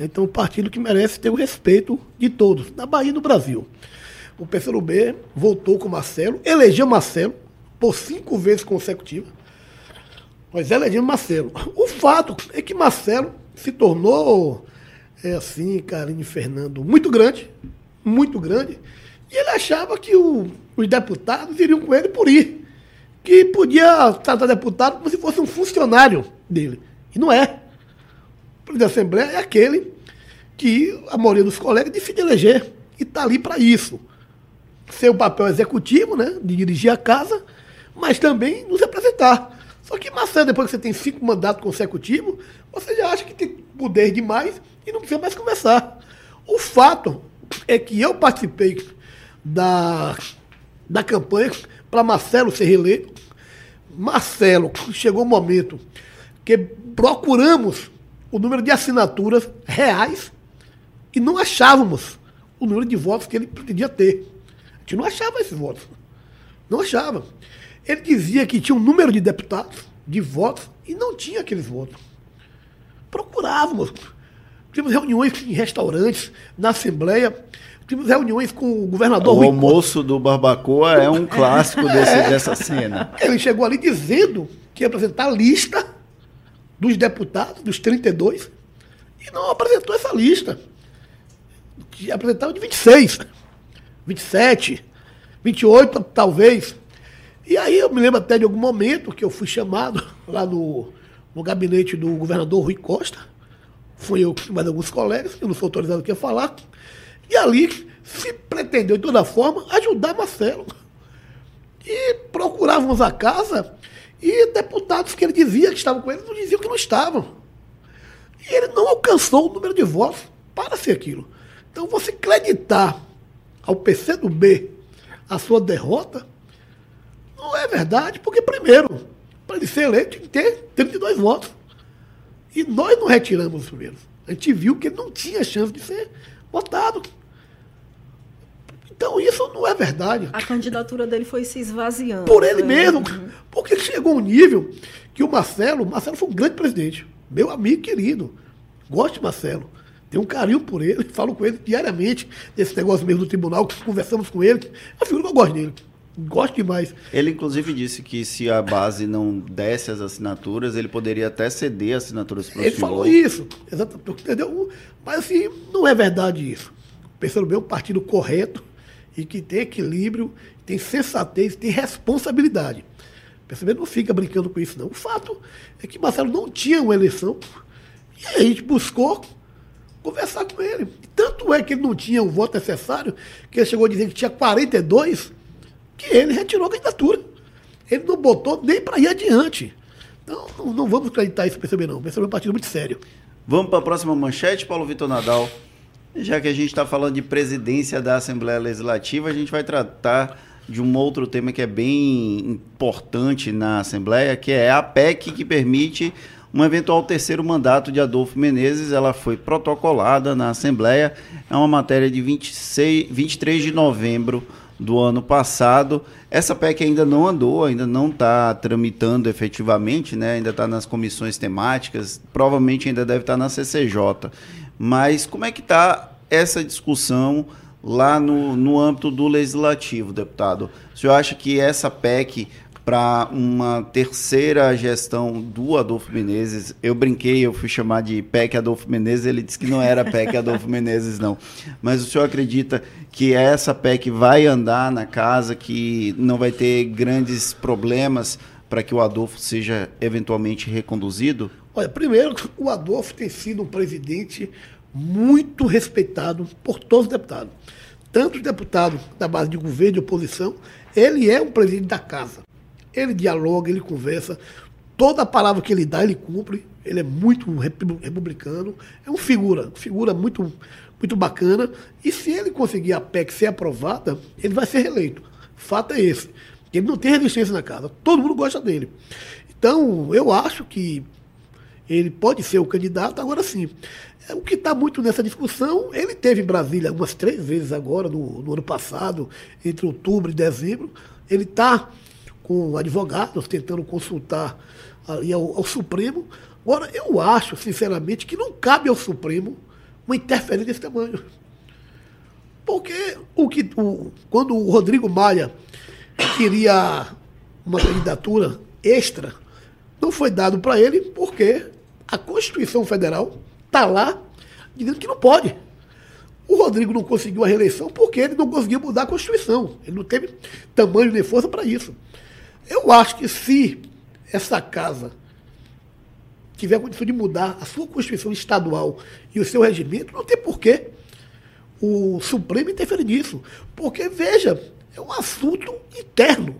Speaker 3: Então, um partido que merece ter o respeito de todos, na Bahia e no Brasil. O PCdoB voltou com Marcelo, elegeu Marcelo por cinco vezes consecutivas. Nós elegemos Marcelo. O fato é que Marcelo se tornou, é assim, Karine Fernando, muito grande, muito grande, e ele achava que o, os deputados iriam com ele por ir. Que podia tratar deputado como se fosse um funcionário dele. E não é. O presidente da Assembleia é aquele que a maioria dos colegas decide eleger. E está ali para isso. Seu papel executivo, né? De dirigir a casa, mas também nos representar. Só que Marcelo, depois que você tem cinco mandatos consecutivos, você já acha que tem poder demais e não precisa mais começar. O fato é que eu participei da, da campanha para Marcelo ser reeleito. Marcelo, chegou o momento que procuramos o número de assinaturas reais e não achávamos o número de votos que ele pretendia ter. A gente não achava esses votos. Não achava. Ele dizia que tinha um número de deputados, de votos, e não tinha aqueles votos. Procurávamos. Tivemos reuniões em restaurantes, na Assembleia, tivemos reuniões com o governador
Speaker 1: O Rui almoço do Barbacoa é um clássico desse, é. dessa cena.
Speaker 3: Ele chegou ali dizendo que ia apresentar a lista dos deputados, dos 32, e não apresentou essa lista. Que apresentava de 26, 27, 28, talvez. E aí eu me lembro até de algum momento que eu fui chamado lá no, no gabinete do governador Rui Costa. Fui eu com mais alguns colegas, eu não sou autorizado aqui a falar. E ali se pretendeu, de toda forma, ajudar Marcelo. E procurávamos a casa e deputados que ele dizia que estavam com ele não diziam que não estavam. E ele não alcançou o número de votos para ser aquilo. Então, você acreditar ao PCdoB a sua derrota não é verdade, porque, primeiro, para ele ser eleito, tem que ter 32 votos. E nós não retiramos os primeiros. A gente viu que ele não tinha chance de ser votado. Então isso não é verdade.
Speaker 2: A candidatura dele foi se esvaziando.
Speaker 3: Por ele mesmo. Uhum. Porque chegou um nível que o Marcelo, Marcelo foi um grande presidente. Meu amigo querido. Gosto de Marcelo. Tenho um carinho por ele. Falo com ele diariamente desse negócio mesmo do tribunal. Conversamos com ele. É uma figura que eu gosto dele. Gosto demais.
Speaker 1: Ele, inclusive, disse que se a base não desse as assinaturas, ele poderia até ceder assinaturas para o
Speaker 3: Ele falou isso, exatamente. Entendeu? Mas, assim, não é verdade isso. Pensando bem, é um partido correto e que tem equilíbrio, tem sensatez, tem responsabilidade. Percebendo? Não fica brincando com isso, não. O fato é que Marcelo não tinha uma eleição e a gente buscou conversar com ele. Tanto é que ele não tinha o voto necessário, que ele chegou a dizer que tinha 42, que ele retirou a candidatura. Ele não botou nem para ir adiante. Então, não, não vamos acreditar isso, perceber não. Perceber é um partido muito sério.
Speaker 1: Vamos para a próxima manchete, Paulo Vitor Nadal. Já que a gente está falando de presidência da Assembleia Legislativa, a gente vai tratar de um outro tema que é bem importante na Assembleia, que é a PEC que permite um eventual terceiro mandato de Adolfo Menezes. Ela foi protocolada na Assembleia, é uma matéria de 26, 23 de novembro do ano passado. Essa PEC ainda não andou, ainda não está tramitando efetivamente, né? ainda está nas comissões temáticas, provavelmente ainda deve estar tá na CCJ. Mas como é que está essa discussão lá no, no âmbito do legislativo, deputado? O senhor acha que essa PEC para uma terceira gestão do Adolfo Menezes. Eu brinquei, eu fui chamar de PEC Adolfo Menezes, ele disse que não era PEC Adolfo Menezes, não. Mas o senhor acredita que essa PEC vai andar na casa, que não vai ter grandes problemas para que o Adolfo seja eventualmente reconduzido?
Speaker 3: Olha, primeiro, o Adolfo tem sido um presidente muito respeitado por todos os deputados. Tanto os deputados da base de governo e oposição, ele é um presidente da casa. Ele dialoga, ele conversa. Toda palavra que ele dá, ele cumpre. Ele é muito republicano. É um figura, figura muito, muito bacana. E se ele conseguir a PEC ser aprovada, ele vai ser reeleito. Fato é esse. Ele não tem resistência na casa. Todo mundo gosta dele. Então, eu acho que ele pode ser o candidato, agora sim. É, o que está muito nessa discussão, ele teve em Brasília umas três vezes agora, no, no ano passado, entre outubro e dezembro. Ele está com advogados tentando consultar ali ao, ao Supremo. Agora, eu acho, sinceramente, que não cabe ao Supremo uma interferência desse tamanho. Porque o que, o, quando o Rodrigo Maia queria uma candidatura extra, não foi dado para ele porque a Constituição Federal está lá dizendo que não pode. O Rodrigo não conseguiu a reeleição porque ele não conseguiu mudar a Constituição. Ele não teve tamanho nem força para isso. Eu acho que se essa casa tiver condição de mudar a sua Constituição estadual e o seu regimento, não tem porquê o Supremo interferir nisso. Porque, veja, é um assunto interno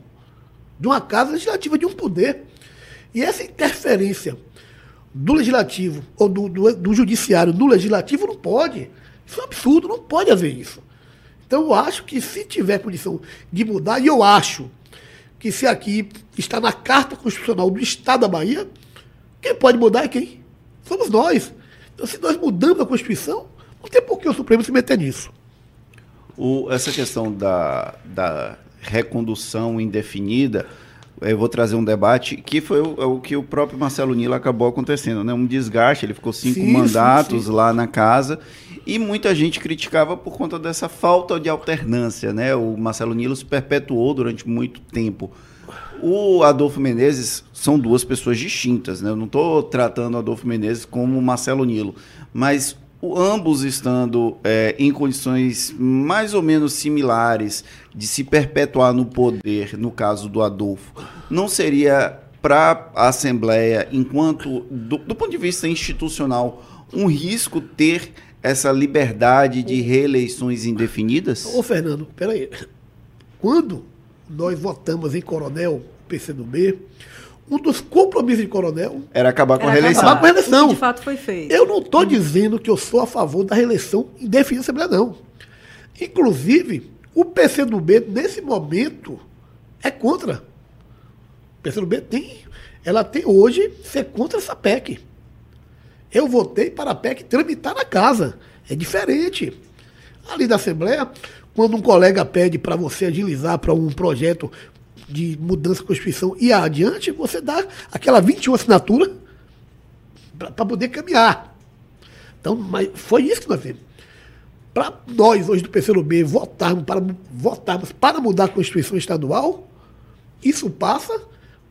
Speaker 3: de uma casa legislativa, de um poder. E essa interferência do legislativo ou do, do, do judiciário no legislativo não pode. Isso é um absurdo, não pode haver isso. Então eu acho que se tiver condição de mudar, e eu acho que se aqui está na Carta Constitucional do Estado da Bahia, quem pode mudar é quem? Somos nós. Então se nós mudamos a Constituição, não tem por que o Supremo se meter nisso.
Speaker 1: O, essa questão da, da recondução indefinida, eu vou trazer um debate que foi o, o, que o próprio Marcelo Nilo acabou acontecendo, né? Um desgaste, ele ficou cinco sim, mandatos sim, sim. lá na casa e muita gente criticava por conta dessa falta de alternância, né? O Marcelo Nilo se perpetuou durante muito tempo. O Adolfo Menezes são duas pessoas distintas, né? Eu não estou tratando o Adolfo Menezes como o Marcelo Nilo, mas ambos estando é, em condições mais ou menos similares de se perpetuar no poder, no caso do Adolfo, não seria para a Assembleia, enquanto, do, do ponto de vista institucional, um risco ter essa liberdade de reeleições indefinidas?
Speaker 3: Ô, Fernando, peraí. Quando nós votamos em Coronel, PCdoB, um dos compromissos de Coronel
Speaker 1: era acabar com a reeleição.
Speaker 3: Acabar com a reeleição.
Speaker 2: de fato foi feito.
Speaker 3: Eu não estou dizendo que eu sou a favor da reeleição indefinida da Assembleia, não. Inclusive, o PCdoB, nesse momento, é contra. O PCdoB tem. Ela tem hoje ser contra essa PEC. Eu votei para a PEC tramitar na casa. É diferente. Ali da Assembleia, quando um colega pede para você agilizar para um projeto de mudança da Constituição e adiante, você dá aquela 21 assinatura para poder caminhar. Então, mas foi isso que nós fizemos. Para nós, hoje do PCdoB, votarmos para, votarmos para mudar a Constituição Estadual, isso passa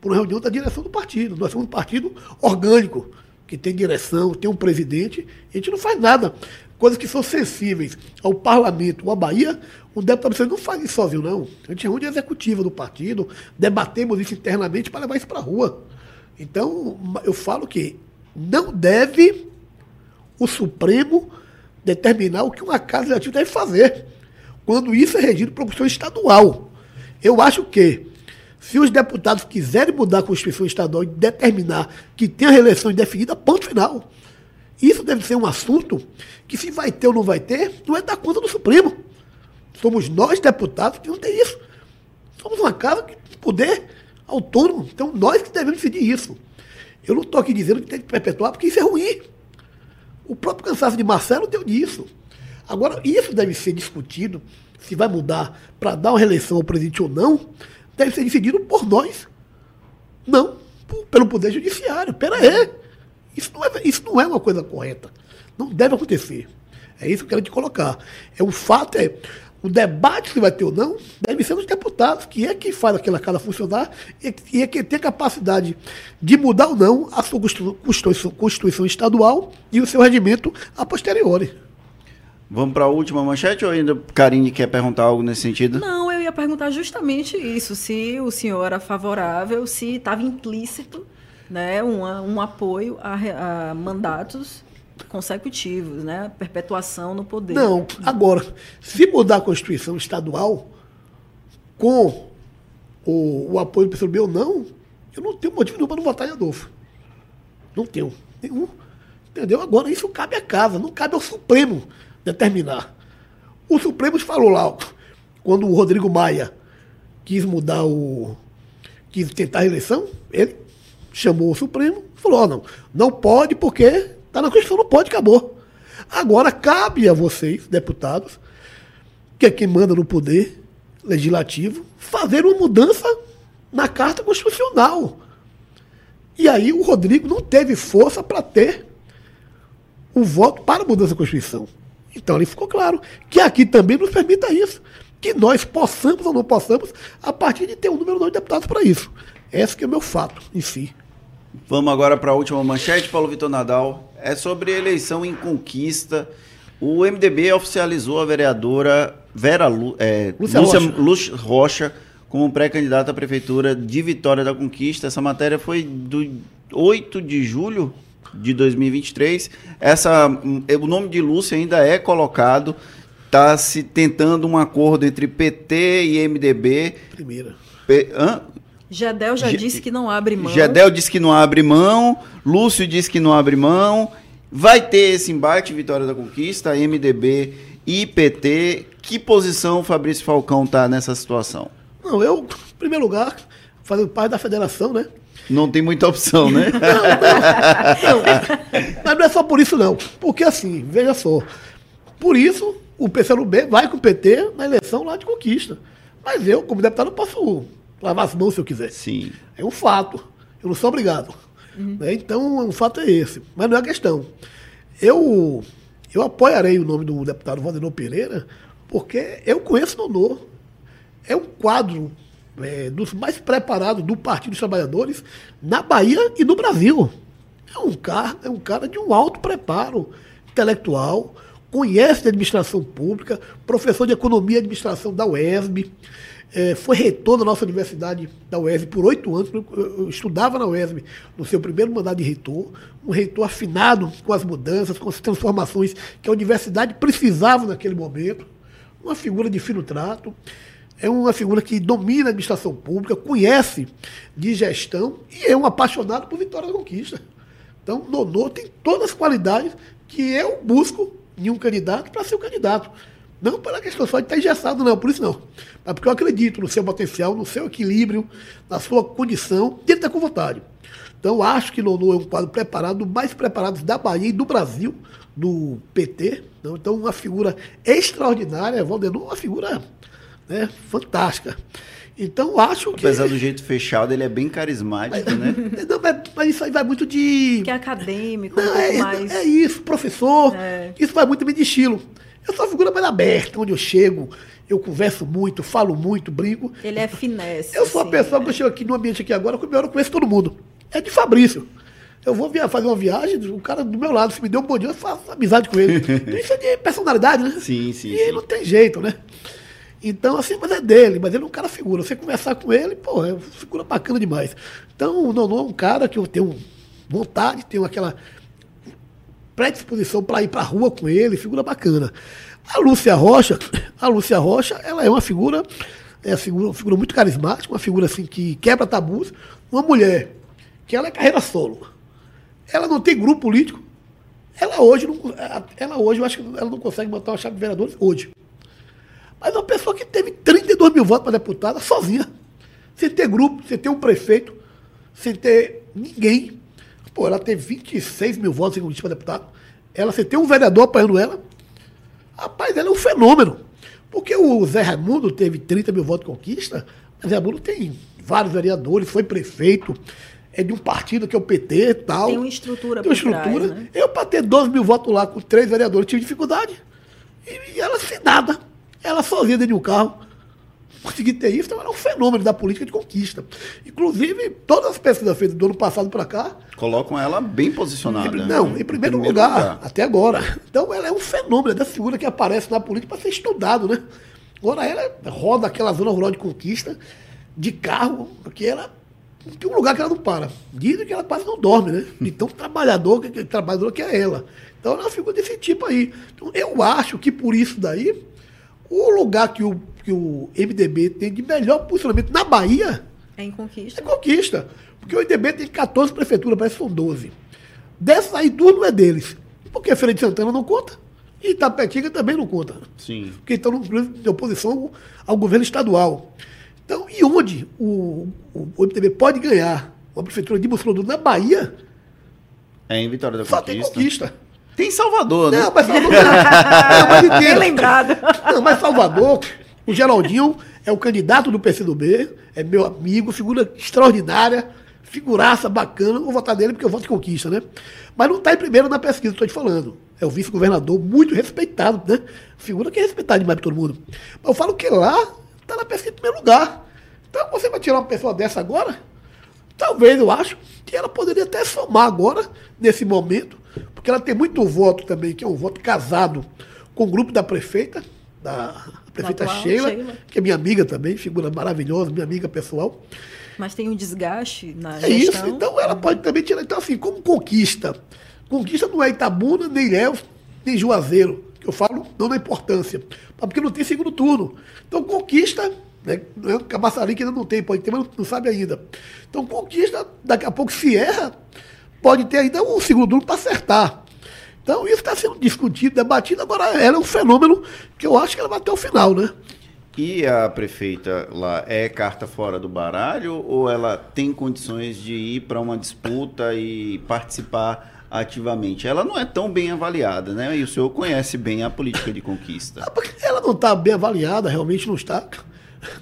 Speaker 3: por uma reunião da direção do partido. Nós somos um partido orgânico que tem direção, tem um presidente, a gente não faz nada. Coisas que são sensíveis ao parlamento ou à Bahia, o deputado não faz isso sozinho, não. A gente reúne a executiva do partido, debatemos isso internamente para levar isso para a rua. Então, eu falo que não deve o Supremo determinar o que uma casa legislativa deve fazer, quando isso é regido por Constituição estadual. Eu acho que se os deputados quiserem mudar a Constituição Estadual e determinar que tem a reeleição indefinida, ponto final. Isso deve ser um assunto que, se vai ter ou não vai ter, não é da conta do Supremo. Somos nós, deputados, que não tem isso. Somos uma casa que poder autônomo. Então, nós que devemos decidir isso. Eu não estou aqui dizendo que tem que perpetuar, porque isso é ruim. O próprio cansaço de Marcelo deu disso. Agora, isso deve ser discutido, se vai mudar para dar uma reeleição ao presidente ou não, deve ser decidido por nós. Não pelo Poder Judiciário. Pera aí. Isso não, é, isso não é uma coisa correta. Não deve acontecer. É isso que eu quero te colocar. É um fato, é o debate se vai ter ou não, deve ser dos deputados, que é quem faz aquela casa funcionar e é quem tem a capacidade de mudar ou não a sua Constituição, Constituição estadual e o seu regimento a posteriori.
Speaker 1: Vamos para a última manchete ou ainda Karine quer perguntar algo nesse sentido?
Speaker 2: Não, ia perguntar justamente isso, se o senhor era favorável, se estava implícito né, um, um apoio a, a mandatos consecutivos, né? Perpetuação no poder.
Speaker 3: Não, agora, se mudar a Constituição estadual com o, o apoio do PCdoB ou não, eu não tenho motivo nenhum para não votar em Adolfo. Não tenho. Nenhum. Entendeu? Agora, isso cabe à casa, não cabe ao Supremo determinar. O Supremo falou lá, quando o Rodrigo Maia quis mudar o. quis tentar a reeleição, ele chamou o Supremo falou: oh, não, não pode porque está na Constituição, não pode, acabou. Agora cabe a vocês, deputados, que é quem manda no poder legislativo, fazer uma mudança na Carta Constitucional. E aí o Rodrigo não teve força para ter o voto para a mudança da Constituição. Então ali ficou claro que aqui também nos permita isso. Que nós possamos ou não possamos, a partir de ter um número de deputados para isso. Esse que é o meu fato em si.
Speaker 1: Vamos agora para a última manchete, Paulo Vitor Nadal. É sobre eleição em conquista. O MDB oficializou a vereadora Vera Lu, é, Lúcia, Lúcia Rocha. Lúcia Rocha como pré-candidata à prefeitura de Vitória da Conquista. Essa matéria foi do 8 de julho de 2023. Essa, o nome de Lúcia ainda é colocado. Está se tentando um acordo entre PT e MDB.
Speaker 3: Primeira.
Speaker 2: P, hã? Gedel já G disse que não abre mão.
Speaker 1: Gedel disse que não abre mão. Lúcio disse que não abre mão. Vai ter esse embate Vitória da Conquista, MDB e PT. Que posição o Fabrício Falcão está nessa situação?
Speaker 3: Não, eu, em primeiro lugar, fazendo parte da federação, né?
Speaker 1: Não tem muita opção, né? não,
Speaker 3: não, não, mas não é só por isso, não. Porque assim, veja só. Por isso, o PCdoB vai com o PT na eleição lá de conquista. Mas eu, como deputado, posso lavar as mãos se eu quiser.
Speaker 1: Sim.
Speaker 3: É um fato. Eu não sou obrigado. Uhum. Né? Então, um fato é esse. Mas não é a questão. Eu, eu apoiarei o nome do deputado Valdenor Pereira, porque eu conheço o Nonô. É um quadro é, dos mais preparados do Partido dos Trabalhadores na Bahia e no Brasil. É um cara, é um cara de um alto preparo intelectual, conhece de administração pública, professor de economia e administração da UESB, é, foi reitor da nossa universidade da UESB por oito anos. Eu estudava na UESB no seu primeiro mandato de reitor, um reitor afinado com as mudanças, com as transformações que a universidade precisava naquele momento, uma figura de fino trato é uma figura que domina a administração pública, conhece de gestão e é um apaixonado por Vitória da Conquista. Então, Nonô tem todas as qualidades que eu busco em um candidato para ser o um candidato. Não pela questão só de estar engessado, não, por isso não. Mas porque eu acredito no seu potencial, no seu equilíbrio, na sua condição, de estar com vontade. Então, acho que Nonô é um quadro preparado, mais preparado da Bahia e do Brasil, do PT. Então, uma figura extraordinária. Valdenor é uma figura né? Fantástica. Então, acho
Speaker 1: que. Apesar do jeito fechado, ele é bem carismático,
Speaker 3: mas,
Speaker 1: né?
Speaker 3: Não, mas, mas, isso aí vai muito de.
Speaker 2: Que é acadêmico, não, um
Speaker 3: é,
Speaker 2: mais.
Speaker 3: É isso, professor. É. Isso vai muito bem de estilo. Eu sou uma figura mais aberta, onde eu chego, eu converso muito, falo muito, brinco.
Speaker 2: Ele é finesse.
Speaker 3: Eu sou uma pessoa né? que eu chego aqui no ambiente aqui agora, com eu conheço todo mundo. É de Fabrício. Eu vou fazer uma viagem, o cara do meu lado, se me deu um bom dia, eu faço amizade com ele. Então, isso é de personalidade, né?
Speaker 1: Sim, sim.
Speaker 3: E sim. não tem jeito, né? Então, assim, mas é dele, mas ele é um cara figura. Você conversar com ele, pô, é figura bacana demais. Então, o Nonô é um cara que eu tenho vontade, tenho aquela predisposição para ir para a rua com ele, figura bacana. A Lúcia Rocha, a Lúcia Rocha, ela é uma figura, é uma figura, uma figura muito carismática, uma figura assim que quebra tabus, uma mulher que ela é carreira solo. Ela não tem grupo político. Ela hoje, não, ela hoje, eu acho que ela não consegue botar uma chave de vereadores hoje. Mas uma pessoa que teve 32 mil votos para deputada sozinha, sem ter grupo, sem ter um prefeito, sem ter ninguém. Pô, ela teve 26 mil votos em para deputado. Ela, sem ter um vereador apoiando ela. Rapaz, ela é um fenômeno. Porque o Zé Raimundo teve 30 mil votos de conquista, mas Zé Raimundo tem vários vereadores, foi prefeito, é de um partido que é o PT e tal.
Speaker 2: Tem uma estrutura
Speaker 3: Tem uma estrutura. Trás, né? Eu, para ter 12 mil votos lá com três vereadores, tive dificuldade. E, e ela sem nada. Ela sozinha dentro de um carro. Conseguir ter isso, então era um fenômeno da política de conquista. Inclusive, todas as pesquisas feitas do ano passado para cá.
Speaker 1: Colocam ela bem posicionada.
Speaker 3: Em, não, em primeiro, primeiro lugar, lugar, até agora. Então ela é um fenômeno, é da figura que aparece na política para ser estudado, né? Agora ela roda aquela zona rural de conquista de carro, porque ela tem um lugar que ela não para. Dizem que ela quase não dorme, né? Então, trabalhador, que, trabalhador que é ela. Então, ela é uma figura desse tipo aí. Então, eu acho que por isso daí, o lugar que o, que o MDB tem de melhor posicionamento na Bahia
Speaker 2: é em conquista.
Speaker 3: É conquista. Porque o MDB tem 14 prefeituras, parece que são 12. Dessas aí, duas não é deles. Porque a Feira de Santana não conta. E Itapetinga também não conta.
Speaker 1: Sim.
Speaker 3: Porque estão de oposição ao governo estadual. Então, e onde o, o, o MDB pode ganhar uma prefeitura de Bolsonaro na Bahia?
Speaker 1: É em Vitória da
Speaker 3: Conquista.
Speaker 1: Só
Speaker 3: tem conquista.
Speaker 1: Tem Salvador,
Speaker 3: né? Não, mas Salvador. não,
Speaker 2: mas Bem lembrado.
Speaker 3: Não, mas Salvador, o Geraldinho é o candidato do PCdoB, é meu amigo, figura extraordinária, figuraça bacana, vou votar nele porque eu voto em conquista, né? Mas não está em primeiro na pesquisa, estou te falando. É o vice-governador muito respeitado, né? Figura que é respeitada demais por todo mundo. Mas eu falo que lá está na pesquisa em primeiro lugar. Então você vai tirar uma pessoa dessa agora? Talvez eu acho que ela poderia até somar agora, nesse momento, porque ela tem muito voto também, que é um voto casado com o grupo da prefeita, da prefeita atual, Sheila, Sheila, que é minha amiga também, figura maravilhosa, minha amiga pessoal.
Speaker 2: Mas tem um desgaste na
Speaker 3: é gestão. isso, então ela pode também tirar. Então, assim, como conquista. Conquista não é Itabuna, nem Léo, nem Juazeiro. Que eu falo não na importância. Porque não tem segundo turno. Então, conquista né? É Cabaçari que ainda não tem, pode ter, mas não sabe ainda. Então, conquista, daqui a pouco, se erra, pode ter ainda um segundo turno para acertar. Então, isso está sendo discutido, debatido. Agora, ela é um fenômeno que eu acho que ela vai até o final, né?
Speaker 1: E a prefeita lá é carta fora do baralho ou ela tem condições de ir para uma disputa e participar ativamente? Ela não é tão bem avaliada, né? E o senhor conhece bem a política de conquista.
Speaker 3: Ah, ela não está bem avaliada, realmente não está.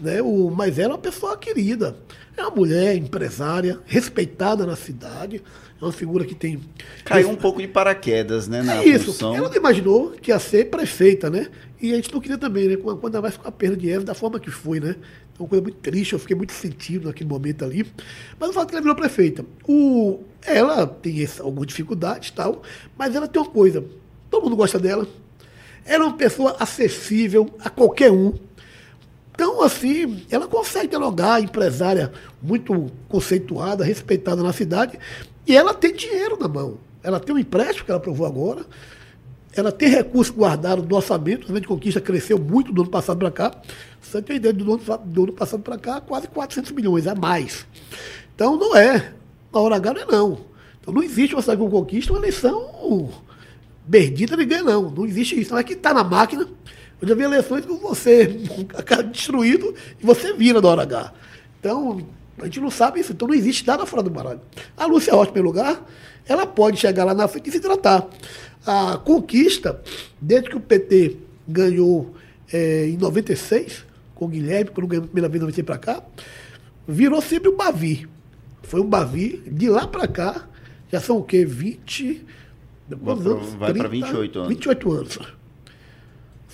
Speaker 3: Né? O, mas ela é uma pessoa querida. É uma mulher empresária, respeitada na cidade. É uma figura que tem.
Speaker 1: Caiu um pouco de paraquedas, né? Na
Speaker 3: é isso. Função. Ela não imaginou que ia ser prefeita, né? E a gente não queria também, né? Quando ainda mais com a perda de Eva da forma que foi, né? É uma coisa muito triste, eu fiquei muito sentido naquele momento ali. Mas o fato é que ela virou prefeita. O, ela tem essa, algumas dificuldades e tal, mas ela tem uma coisa. Todo mundo gosta dela. Ela é uma pessoa acessível a qualquer um. Então, assim, ela consegue dialogar, empresária muito conceituada, respeitada na cidade, e ela tem dinheiro na mão. Ela tem um empréstimo que ela aprovou agora, ela tem recursos guardados no orçamento, o de conquista cresceu muito do ano passado para cá. Você tem ideia do ano, do ano passado para cá, quase 400 milhões a mais. Então, não é. Na hora H não é não. Então, não existe uma cidade com conquista, uma eleição perdida, ninguém não. Não existe isso. Não é que está na máquina eu já vi eleições que você acaba destruído e você vira na hora H. Então, a gente não sabe isso. Então, não existe nada fora do baralho. A Lúcia é ótima em lugar, ela pode chegar lá na frente e se tratar. A conquista, desde que o PT ganhou é, em 96, com o Guilherme, quando ganhou a primeira vez, 96 para cá, virou sempre um Bavi. Foi um Bavi. De lá para cá, já são o quê? 20.
Speaker 1: Vai para 28 anos.
Speaker 3: 28 anos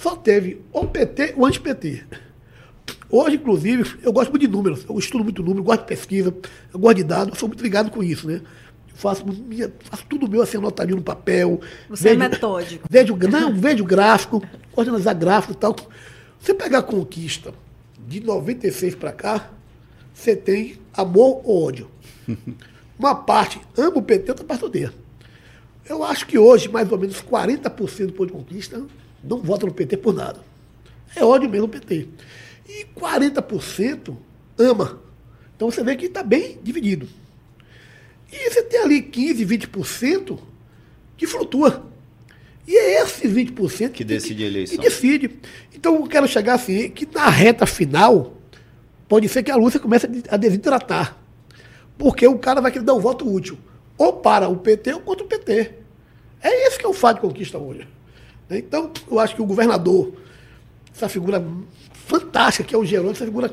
Speaker 3: só teve o PT ou anti-PT. Hoje, inclusive, eu gosto muito de números, eu estudo muito número, gosto de pesquisa, eu gosto de dados, eu sou muito ligado com isso, né? Eu faço, minha, faço tudo meu assim, anotadinho no papel.
Speaker 2: Você é vejo, é metódico.
Speaker 3: Vejo, não, vejo gráfico, gosto de analisar gráfico e tal. Você pegar a conquista de 96 para cá, você tem amor ou ódio. Uma parte ama o PT, outra parte odeia. Eu acho que hoje, mais ou menos 40% do povo de conquista não vota no PT por nada. É ódio mesmo o PT. E 40% ama. Então você vê que está bem dividido. E você tem ali 15, 20% que flutua. E é esses 20%
Speaker 1: que decide a eleição.
Speaker 3: Que decide. Então eu quero chegar assim, que na reta final, pode ser que a Lúcia comece a desidratar. Porque o cara vai querer dar um voto útil. Ou para o PT ou contra o PT. É esse que é o fato de conquista hoje. Então, eu acho que o governador, essa figura fantástica que é o Jerônimo, essa figura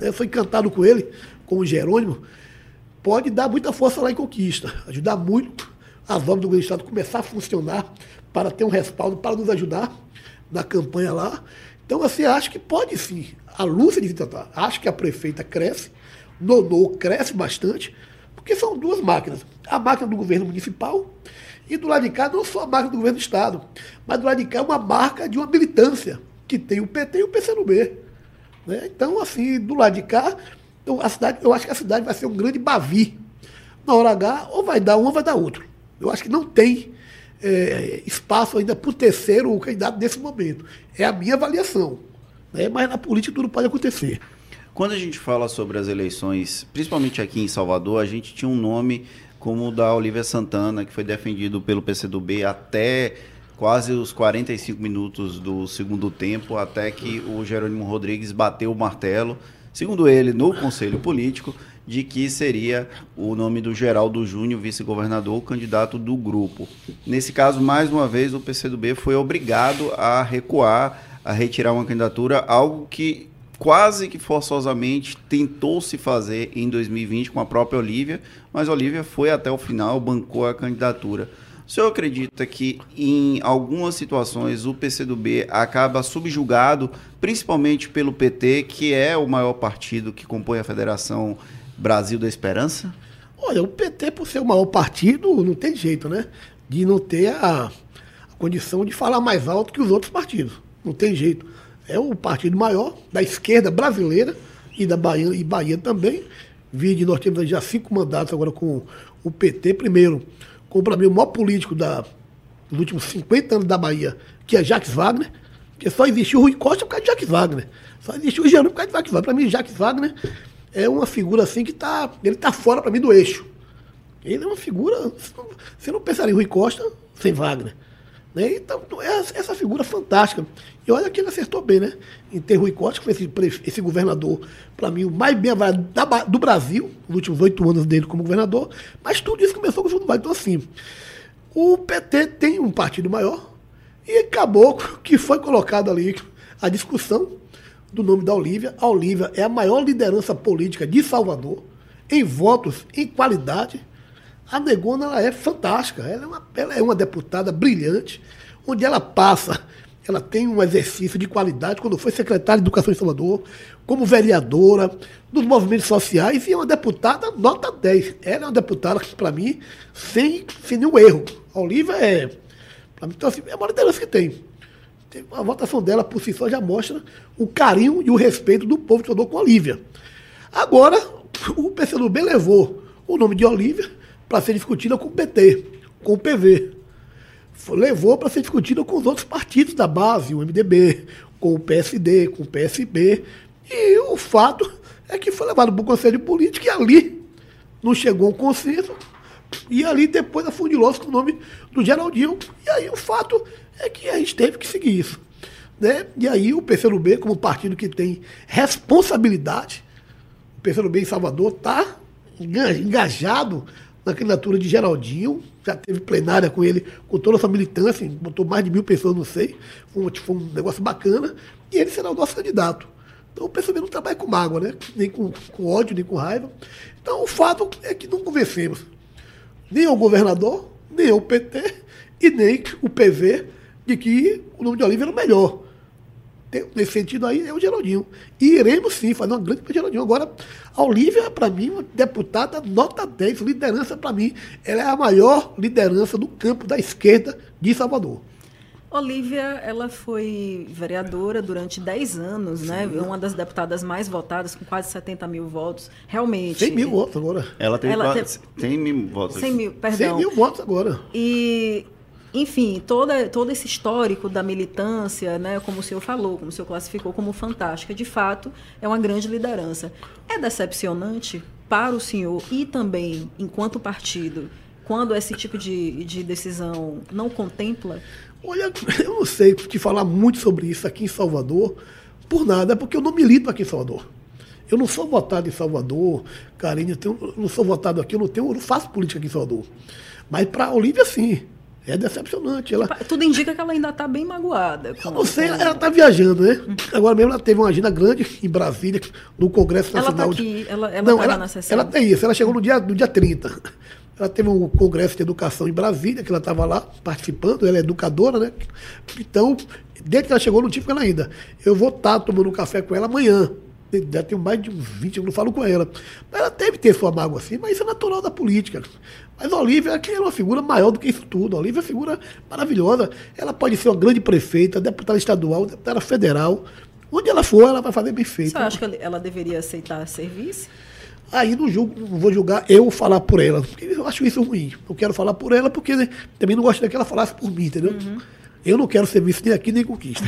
Speaker 3: eu fui encantado com ele, com o Jerônimo, pode dar muita força lá em Conquista, ajudar muito as obras do governo do Estado começar a funcionar para ter um respaldo, para nos ajudar na campanha lá. Então, assim, acho que pode sim. A Lúcia de tratar. Acho que a prefeita cresce, Nonô cresce bastante, porque são duas máquinas. A máquina do governo municipal e do lado de cá, não só a marca do governo do Estado, mas do lado de cá é uma marca de uma militância, que tem o PT e o PCdoB. Né? Então, assim, do lado de cá, então, a cidade, eu acho que a cidade vai ser um grande bavi. Na hora H, ou vai dar um ou vai dar outro. Eu acho que não tem é, espaço ainda para o terceiro candidato nesse momento. É a minha avaliação. Né? Mas na política tudo pode acontecer.
Speaker 1: Quando a gente fala sobre as eleições, principalmente aqui em Salvador, a gente tinha um nome como o da Olivia Santana, que foi defendido pelo PCdoB até quase os 45 minutos do segundo tempo, até que o Jerônimo Rodrigues bateu o martelo, segundo ele, no Conselho Político, de que seria o nome do Geraldo Júnior, vice-governador, candidato do grupo. Nesse caso, mais uma vez, o PCdoB foi obrigado a recuar, a retirar uma candidatura, algo que quase que forçosamente tentou se fazer em 2020 com a própria Olívia, mas a Olívia foi até o final, bancou a candidatura. O senhor acredita que em algumas situações o PCdoB acaba subjugado, principalmente pelo PT, que é o maior partido que compõe a Federação Brasil da Esperança?
Speaker 3: Olha, o PT, por ser o maior partido, não tem jeito, né? De não ter a, a condição de falar mais alto que os outros partidos. Não tem jeito. É o partido maior da esquerda brasileira e da Bahia, e Bahia também. Vide, nós temos já cinco mandatos agora com o PT. Primeiro, com para mim o maior político da, dos últimos 50 anos da Bahia, que é Jacques Wagner, que só existiu o Rui Costa por causa de Jacques Wagner. Só existiu o Jean por causa de Jacques Wagner. Para mim, Jacques Wagner é uma figura assim que tá, ele tá fora para mim do eixo. Ele é uma figura, você não pensaria em Rui Costa sem Wagner. Né? Então, é essa figura fantástica. E olha que ele acertou bem, né? Em ter Rui Costa, que foi esse, esse governador, para mim, o mais bem avaliado do Brasil, nos últimos oito anos dele como governador, mas tudo isso começou com o João Vale. Então, assim, o PT tem um partido maior e acabou que foi colocado ali a discussão do nome da Olívia. A Olívia é a maior liderança política de Salvador, em votos, em qualidade. A Negona ela é fantástica, ela é, uma, ela é uma deputada brilhante, onde ela passa ela tem um exercício de qualidade quando foi secretária de Educação em Salvador, como vereadora dos movimentos sociais e é uma deputada nota 10. Ela é uma deputada, para mim, sem, sem nenhum erro. A Oliva é, para mim, então, assim, é uma liderança que tem. A votação dela, por si só, já mostra o carinho e o respeito do povo de Salvador com a Olívia. Agora, o PCdoB levou o nome de Olívia para ser discutida com o PT, com o PV levou para ser discutido com os outros partidos da base, o MDB, com o PSD, com o PSB. E o fato é que foi levado para o Conselho Político e ali não chegou um consenso. E ali depois afundilou-se com o nome do Geraldinho. E aí o fato é que a gente teve que seguir isso. Né? E aí o PCdoB, como partido que tem responsabilidade, o PCdoB em Salvador está engajado na candidatura de Geraldinho, já teve plenária com ele, com toda a sua militância, botou mais de mil pessoas, não sei, foi um, foi um negócio bacana, e ele será o nosso candidato. Então o PSB não trabalha com mágoa, né? nem com, com ódio, nem com raiva. Então o fato é que não convencemos nem o governador, nem o PT e nem o PV de que o nome de Oliveira era o melhor nesse sentido aí, é o Geraldinho. E iremos sim fazer uma grande para Geraldinho. Agora, a Olívia, para mim, uma deputada nota 10, liderança para mim, ela é a maior liderança do campo da esquerda de Salvador.
Speaker 2: Olívia, ela foi vereadora durante 10 anos, né? Sim. né? Uma das deputadas mais votadas, com quase 70 mil votos. Realmente.
Speaker 3: 100 mil votos agora.
Speaker 1: Ela tem, ela quase, tem mil votos.
Speaker 2: 100 mil, perdão.
Speaker 3: 100 mil votos agora.
Speaker 2: E enfim, toda, todo esse histórico da militância, né, como o senhor falou, como o senhor classificou como fantástica, de fato, é uma grande liderança. É decepcionante para o senhor e também, enquanto partido, quando esse tipo de, de decisão não contempla?
Speaker 3: Olha, eu não sei te falar muito sobre isso aqui em Salvador, por nada, porque eu não milito aqui em Salvador. Eu não sou votado em Salvador, Karine, eu, eu não sou votado aqui, eu não, tenho, eu não faço política aqui em Salvador. Mas para a Olívia, sim. É decepcionante. Ela...
Speaker 2: Tudo indica que ela ainda está bem magoada.
Speaker 3: Eu não sei, ela está viajando, né? Agora mesmo ela teve uma agenda grande em Brasília, no Congresso
Speaker 2: Nacional.
Speaker 3: Ela
Speaker 2: está aqui, ela, ela não, tá ela, na sessão.
Speaker 3: Ela tem isso, ela chegou no dia, no dia 30. Ela teve um congresso de educação em Brasília, que ela estava lá participando, ela é educadora, né? Então, desde que ela chegou, não tive com ela ainda. Eu vou estar tá tomando um café com ela amanhã já tenho mais de uns 20 anos, não falo com ela. Ela deve ter sua mágoa assim, mas isso é natural da política. Mas a Olivia é uma figura maior do que isso tudo. A Olivia é uma figura maravilhosa. Ela pode ser uma grande prefeita, deputada estadual, deputada federal. Onde ela for, ela vai fazer bem feito.
Speaker 2: Você acha que ela deveria aceitar serviço?
Speaker 3: Aí não, julgo, não vou julgar eu falar por ela, eu acho isso ruim. Eu quero falar por ela porque também não gostaria que ela falasse por mim, entendeu? Uhum. Eu não quero ser visto nem aqui nem conquista.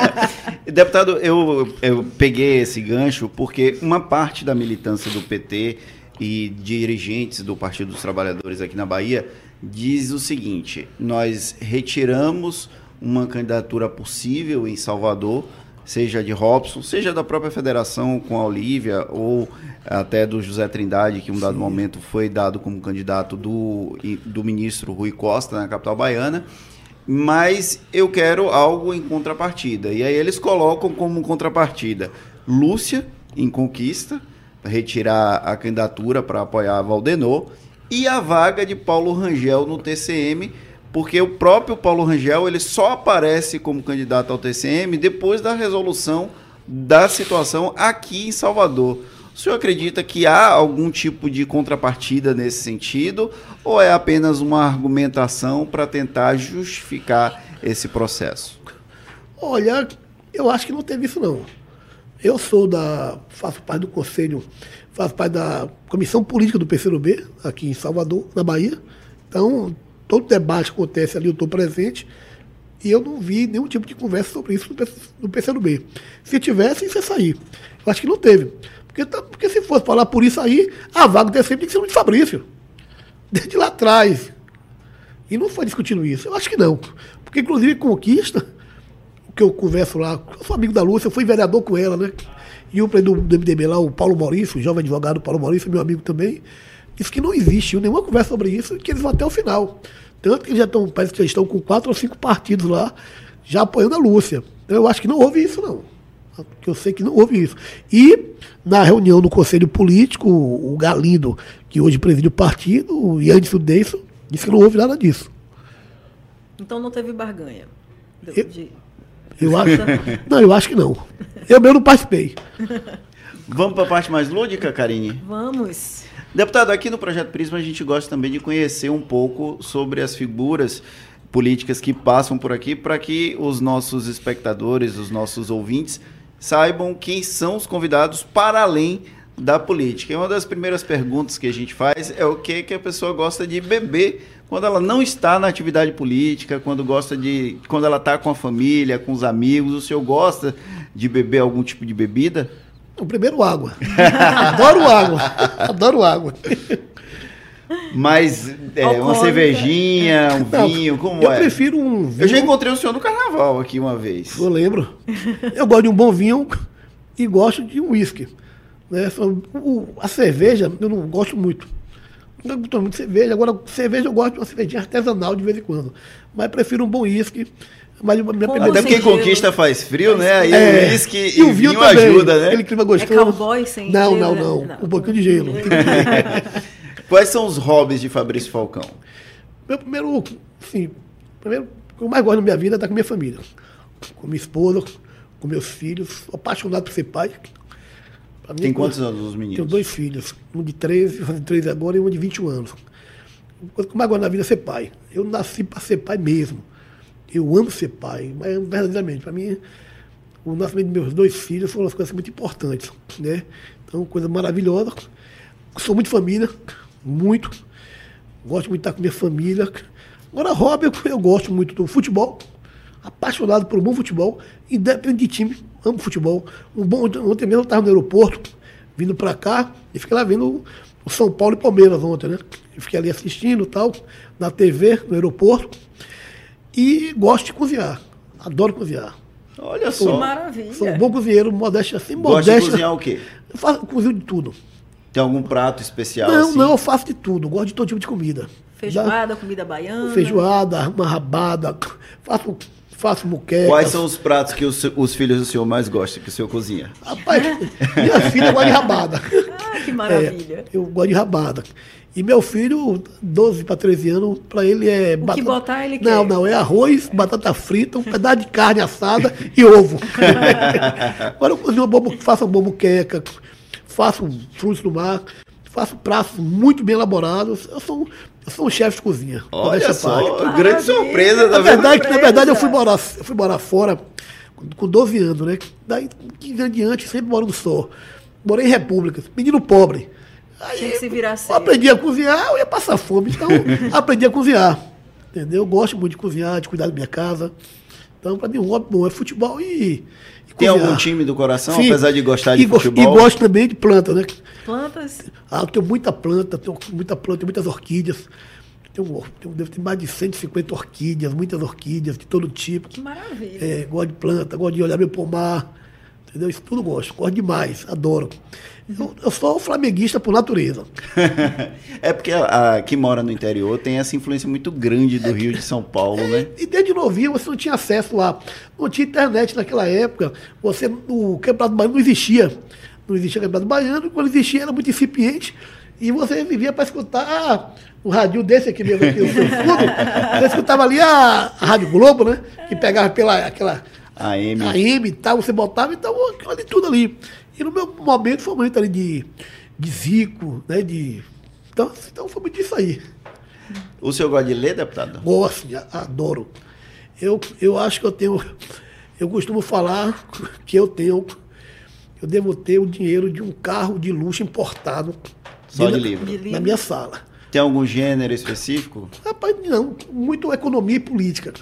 Speaker 1: Deputado, eu, eu peguei esse gancho porque uma parte da militância do PT e dirigentes do Partido dos Trabalhadores aqui na Bahia diz o seguinte: nós retiramos uma candidatura possível em Salvador, seja de Robson, seja da própria federação com a Olívia ou até do José Trindade, que em um dado Sim. momento foi dado como candidato do, do ministro Rui Costa na capital baiana mas eu quero algo em contrapartida. E aí eles colocam como contrapartida Lúcia em Conquista, retirar a candidatura para apoiar Valdenor, e a vaga de Paulo Rangel no TCM, porque o próprio Paulo Rangel ele só aparece como candidato ao TCM depois da resolução da situação aqui em Salvador. O senhor acredita que há algum tipo de contrapartida nesse sentido ou é apenas uma argumentação para tentar justificar esse processo?
Speaker 3: Olha, eu acho que não teve isso não. Eu sou da. faço parte do conselho, faço parte da comissão política do PCdoB, aqui em Salvador, na Bahia. Então, todo debate que acontece ali, eu estou presente. E eu não vi nenhum tipo de conversa sobre isso no PCdoB. Se tivesse, isso ia sair. Eu acho que não teve. Porque, tá, porque se fosse falar por isso aí, a vaga do sempre tem que ser o de Fabrício. Desde lá atrás. E não foi discutindo isso. Eu acho que não. Porque, inclusive, conquista, o que eu converso lá, eu sou amigo da Lúcia, eu fui vereador com ela, né? E o presidente do MDB lá, o Paulo Maurício, o jovem advogado Paulo Maurício, meu amigo também, disse que não existe nenhuma conversa sobre isso e que eles vão até o final. Tanto que já estão, parece que já estão com quatro ou cinco partidos lá, já apoiando a Lúcia. Então, eu acho que não houve isso, não que eu sei que não houve isso. E na reunião do Conselho Político, o Galindo, que hoje preside o partido, e antes disso, disse que não houve nada disso.
Speaker 2: Então não teve barganha.
Speaker 3: Eu, de... eu acho, não, eu acho que não. Eu mesmo não participei.
Speaker 1: Vamos para a parte mais lúdica, Karine?
Speaker 2: Vamos.
Speaker 1: Deputado, aqui no Projeto Prisma a gente gosta também de conhecer um pouco sobre as figuras políticas que passam por aqui para que os nossos espectadores, os nossos ouvintes saibam quem são os convidados para além da política. E uma das primeiras perguntas que a gente faz é o que, que a pessoa gosta de beber quando ela não está na atividade política, quando gosta de. quando ela está com a família, com os amigos. O senhor gosta de beber algum tipo de bebida?
Speaker 3: O primeiro água. Adoro água. Adoro água.
Speaker 1: Mas é, uma cervejinha, um não, vinho, como
Speaker 3: eu
Speaker 1: é?
Speaker 3: Eu prefiro um
Speaker 1: vinho. Eu já encontrei o senhor no carnaval aqui uma vez.
Speaker 3: Eu lembro. Eu gosto de um bom vinho e gosto de um uísque. Né? A cerveja eu não gosto muito. Não gosto muito de cerveja. Agora, cerveja eu gosto de uma cervejinha artesanal de vez em quando. Mas prefiro um bom uísque. Mas
Speaker 1: minha primeira... Até porque conquista faz frio, né? Aí é, o uísque e, e o vinho, vinho ajuda, né?
Speaker 3: Aquele clima gostoso. É
Speaker 2: cowboy sem
Speaker 3: não, não, não, não. Um pouquinho de gelo.
Speaker 1: Quais são os hobbies de Fabrício Falcão?
Speaker 3: Meu primeiro, sim, primeiro, o que eu mais gosto na minha vida é estar com minha família. Com minha esposa, com meus filhos. Sou apaixonado por ser pai.
Speaker 1: Tem quantos anos os meninos?
Speaker 3: Tenho dois filhos. Um de 13, fazendo 13 agora, e um de 21 anos. A coisa que eu mais gosto na vida é ser pai. Eu nasci para ser pai mesmo. Eu amo ser pai, mas verdadeiramente, para mim, o nascimento dos meus dois filhos foram as coisas muito importantes. Né? Então, coisa maravilhosa. Sou muito família, muito. Gosto muito de estar com minha família. Agora, hobby, eu, eu gosto muito do futebol. Apaixonado por um bom futebol. Independente de time, amo futebol. Um bom, ontem mesmo eu estava no aeroporto, vindo para cá, e fiquei lá vendo o São Paulo e Palmeiras ontem, né? Eu fiquei ali assistindo tal, na TV, no aeroporto. E gosto de cozinhar. Adoro cozinhar.
Speaker 1: Olha só. Que
Speaker 2: maravilha.
Speaker 3: Sou um bom cozinheiro, modéstia assim,
Speaker 1: modéstia. Gosta de cozinhar o quê?
Speaker 3: Eu faço, cozinho de tudo.
Speaker 1: Tem algum prato especial?
Speaker 3: Não,
Speaker 1: assim?
Speaker 3: não, eu faço de tudo. Gosto de todo tipo de comida.
Speaker 2: Feijoada, comida baiana.
Speaker 3: Feijoada, uma rabada. Faço, faço muqueca.
Speaker 1: Quais são os pratos que os, os, filhos do senhor mais gostam que o senhor cozinha?
Speaker 3: Rapaz, minha filha gosta de rabada.
Speaker 2: Ah, que maravilha. É,
Speaker 3: eu gosto de rabada. E meu filho, 12 para 13 anos, para ele é.
Speaker 2: O batata... que botar ele
Speaker 3: Não, quer. não, é arroz, batata frita, um pedaço de carne assada e ovo. Agora eu cozinho uma bobo, faço uma bomuqueca, faço frutos do mar, faço pratos muito bem elaborados. Eu sou, eu sou um chefe de cozinha.
Speaker 1: Olha só, grande surpresa.
Speaker 3: Na verdade, na verdade eu fui morar, eu fui morar fora com 12 anos, né? Daí, 15 anos diante, sempre moro no sol. Morei em repúblicas, menino pobre.
Speaker 2: Aí, Tinha que se virar
Speaker 3: cedo. aprendi a cozinhar, eu ia passar fome. Então, aprendi a cozinhar. Entendeu? Eu gosto muito de cozinhar, de cuidar da minha casa. Então, para mim, um hobby bom é futebol e,
Speaker 1: tem algum time do coração, Sim. apesar de gostar de
Speaker 3: e,
Speaker 1: futebol?
Speaker 3: E gosto também de planta, né?
Speaker 2: Plantas?
Speaker 3: Ah, eu tenho muita planta, tenho muita planta, tenho muitas orquídeas. Tenho, tenho, devo ter mais de 150 orquídeas, muitas orquídeas de todo tipo.
Speaker 2: Que maravilha.
Speaker 3: É, gosto de planta, gosto de olhar meu pomar. Entendeu? Isso tudo gosto. Gosto demais. Adoro. Eu, eu sou flamenguista por natureza.
Speaker 1: é porque a, a, quem mora no interior tem essa influência muito grande do Rio de São Paulo,
Speaker 3: É,
Speaker 1: né?
Speaker 3: E desde novinho você não tinha acesso lá. Não tinha internet naquela época. Você, o Campeonato Baiano não existia. Não existia Campeonato Baiano. Quando existia era muito incipiente. E você vivia para escutar um rádio desse aqui mesmo, aqui no seu fundo. Você escutava ali a, a Rádio Globo, né? Que pegava pela aquela
Speaker 1: AM.
Speaker 3: AM e tal, você botava, então aquilo ali tudo ali. E no meu momento foi um momento ali de, de Zico, né? De, então, então foi muito isso aí.
Speaker 1: O senhor gosta de ler, deputado?
Speaker 3: Gosto, adoro. Eu, eu acho que eu tenho. Eu costumo falar que eu tenho. Eu devo ter o dinheiro de um carro de luxo importado.
Speaker 1: Só de
Speaker 3: na-
Speaker 1: livro.
Speaker 2: De livro.
Speaker 3: Na minha sala.
Speaker 1: Tem algum gênero específico?
Speaker 3: Rapaz, não, muito economia e política.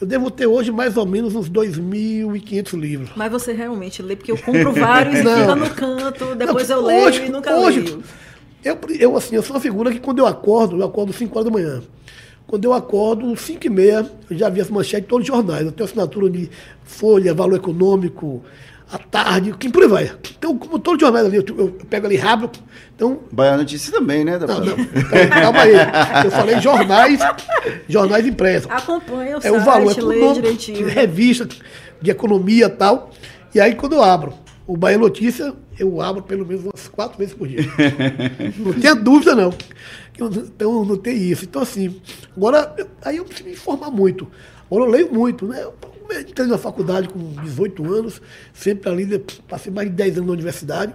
Speaker 3: Eu devo ter hoje mais ou menos uns 2.500 livros.
Speaker 2: Mas você realmente lê, porque eu compro vários e fica no canto, depois
Speaker 3: Não,
Speaker 2: eu leio
Speaker 3: hoje-
Speaker 2: e nunca
Speaker 3: hoje,
Speaker 2: leio.
Speaker 3: Eu, eu, assim, eu sou uma figura que quando eu acordo, eu acordo 5 horas da manhã. Quando eu acordo, 5 e meia, eu já vi as manchetes de todos os jornais. Eu tenho assinatura de Folha, Valor Econômico, à tarde, que por aí vai. Então, como todos os jornais ali, eu, eu- pego ali rápido. Então,
Speaker 1: Baiano Notícias também, né,
Speaker 3: não, não, calma aí. Eu falei jornais, jornais impressos.
Speaker 2: Acompanha o
Speaker 3: É o valor
Speaker 2: site, lê
Speaker 3: econômico,
Speaker 2: direitinho.
Speaker 3: revista de economia e tal. E aí, quando eu abro o Bahia Notícia, eu abro pelo menos umas quatro vezes por dia. não tenha dúvida, não. Eu não- Então, não tem isso. Então, assim, agora, aí eu preciso me informar muito. Agora, eu leio muito, né? Eu entrei na faculdade com 18 anos, sempre ali, né, passei mais de 10 anos na universidade.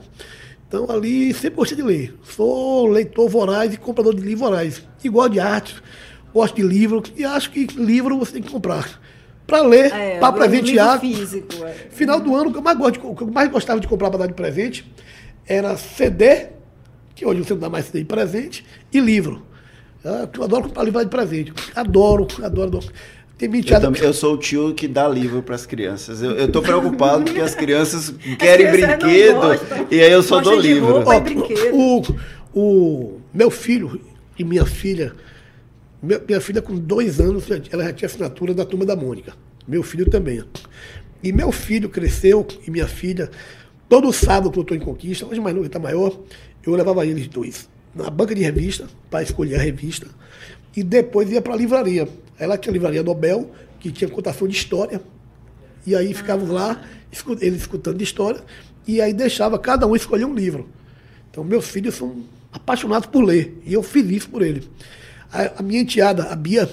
Speaker 3: Então, ali, sempre gostei de ler. Sou leitor voraz e comprador de livros voraz. Gosto de arte, gosto de livro, e acho que livro você tem que comprar. Para ler,
Speaker 2: É,
Speaker 3: para presentear.
Speaker 2: físico. é.
Speaker 3: Final do ano, o que eu mais, gosto o que eu mais gostava de comprar para dar de presente era CD, que hoje você não dá mais CD de presente, e livro. Ah, Eu adoro comprar livro de presente. Adoro, adoro, adoro. Tem
Speaker 1: Eu,
Speaker 3: menteado.
Speaker 1: também, eu sou o tio que dá livro para as crianças. Eu, eu tô preocupado porque as crianças querem
Speaker 2: crianças não
Speaker 1: brinquedo e aí eu só dou livro.
Speaker 2: roupa.
Speaker 3: Ó, o, o meu filho e minha filha, minha, minha filha com dois anos, já- ela já tinha assinatura da turma da Mônica. Meu filho também. E meu filho cresceu, e minha filha, todo sábado que eu estou em conquista, hoje mais novo, está maior, eu levava eles dois na banca de revista, para escolher a revista, e depois ia para a livraria. Ela tinha a livraria Nobel, que tinha cotação de história, e aí ficávamos lá, eles escutando de história, e aí deixava cada um escolher um livro. Então, meus filhos são apaixonados por ler, e eu fiz isso por ele. A, a minha enteada, a Bia,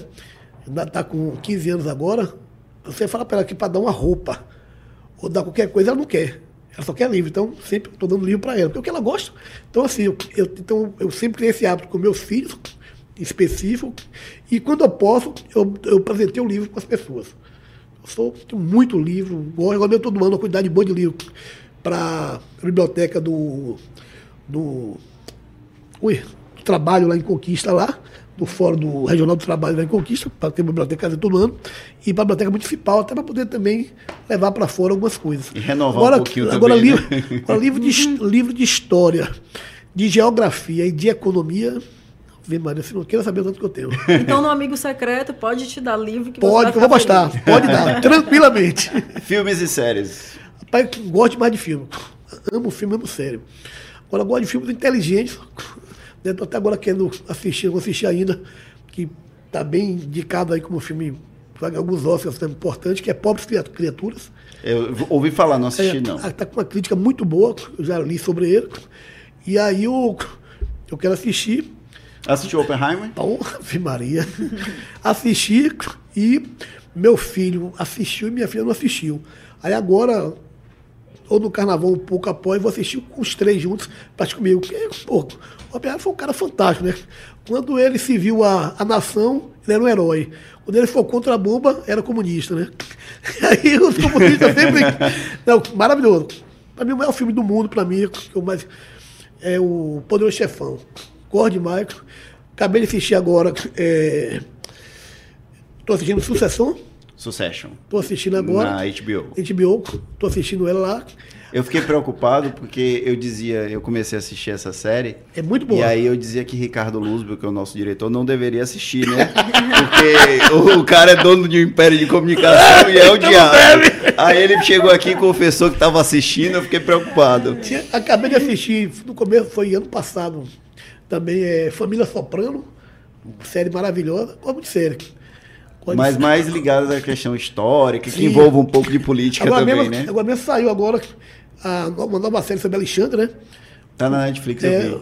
Speaker 3: está com 15 anos agora, você fala para ela que para dar uma roupa, ou dar qualquer coisa, ela não quer. Ela só quer livro. Então, sempre estou dando livro para ela, porque é o que ela gosta. Então, assim, eu, eu- então, eu sempre criei esse hábito com meus filhos, específico, e quando eu posso, eu, eu o livro para as pessoas. Eu sou, tenho muito livro, gosto, agora eu estou doando uma quantidade boa de livro para a biblioteca do, do, ui, do trabalho lá em Conquista, lá, do Fórum do Regional do Trabalho lá em Conquista, para ter uma biblioteca todo ano, e para a biblioteca municipal, até para poder também levar para fora algumas coisas.
Speaker 1: E renovar um pouquinho
Speaker 3: agora,
Speaker 1: também,
Speaker 3: livro,
Speaker 1: né?
Speaker 3: agora, livro, de, his- livro de história, de geografia e de economia, vê Maria, você não queira saber o tanto que eu tenho.
Speaker 2: Então, no Amigo Secreto, pode te dar livro que você
Speaker 3: Pode, que eu vou gostar, pode dar, tranquilamente.
Speaker 1: Filmes e séries.
Speaker 3: Rapaz, eu gosto mais de filme. Amo filme, amo sério. Agora, eu gosto de filmes inteligentes. Né, Tô até agora querendo assistir, não assistir ainda, que está bem indicado aí como filme, ganhar alguns Oscars também importantes, que é Pobres Criat- Criaturas.
Speaker 1: Eu ouvi falar, não assisti
Speaker 3: É,
Speaker 1: não.
Speaker 3: Está com uma crítica muito boa, eu já li sobre ele. E aí eu, eu quero assistir.
Speaker 1: Assistiu Oppenheimer?
Speaker 3: Porra, Maria. Assisti e meu filho assistiu e minha filha não assistiu. Aí agora, ou no carnaval um pouco após, vou assistir com os três juntos, parte comigo. Porque, pô, o Oppenheimer foi um cara fantástico, né? Quando ele se viu a, a nação, ele era um herói. Quando ele foi contra a bomba, era comunista, né? Aí os comunistas sempre. Não, maravilhoso. Para mim, o maior filme do mundo, para mim, que eu mais, é o Poderoso Chefão. Gosto demais. Acabei de assistir agora. Estou assistindo Sucessão.
Speaker 1: Succession.
Speaker 3: Estou assistindo agora.
Speaker 1: Na HBO.
Speaker 3: HBO. Estou assistindo ela lá.
Speaker 1: Eu fiquei preocupado porque eu dizia, eu comecei a assistir essa série.
Speaker 3: É muito boa.
Speaker 1: E aí eu dizia que Ricardo Luzbel, que é o nosso diretor, não deveria assistir, né? Porque o, cara é dono de um império de comunicação e é o diabo. Aí ele chegou aqui e confessou que estava assistindo, eu fiquei preocupado.
Speaker 3: Acabei de assistir, no começo, foi ano passado, também é Família Soprano, série maravilhosa, como de série. Gosto
Speaker 1: Mas mais ligadas à questão histórica, que
Speaker 3: Sim.
Speaker 1: envolve um pouco de política
Speaker 3: agora
Speaker 1: também,
Speaker 3: mesmo,
Speaker 1: né?
Speaker 3: Agora mesmo saiu agora a, uma nova série sobre Alexandre, né?
Speaker 1: Tá na Netflix, eu
Speaker 3: É,
Speaker 1: vi.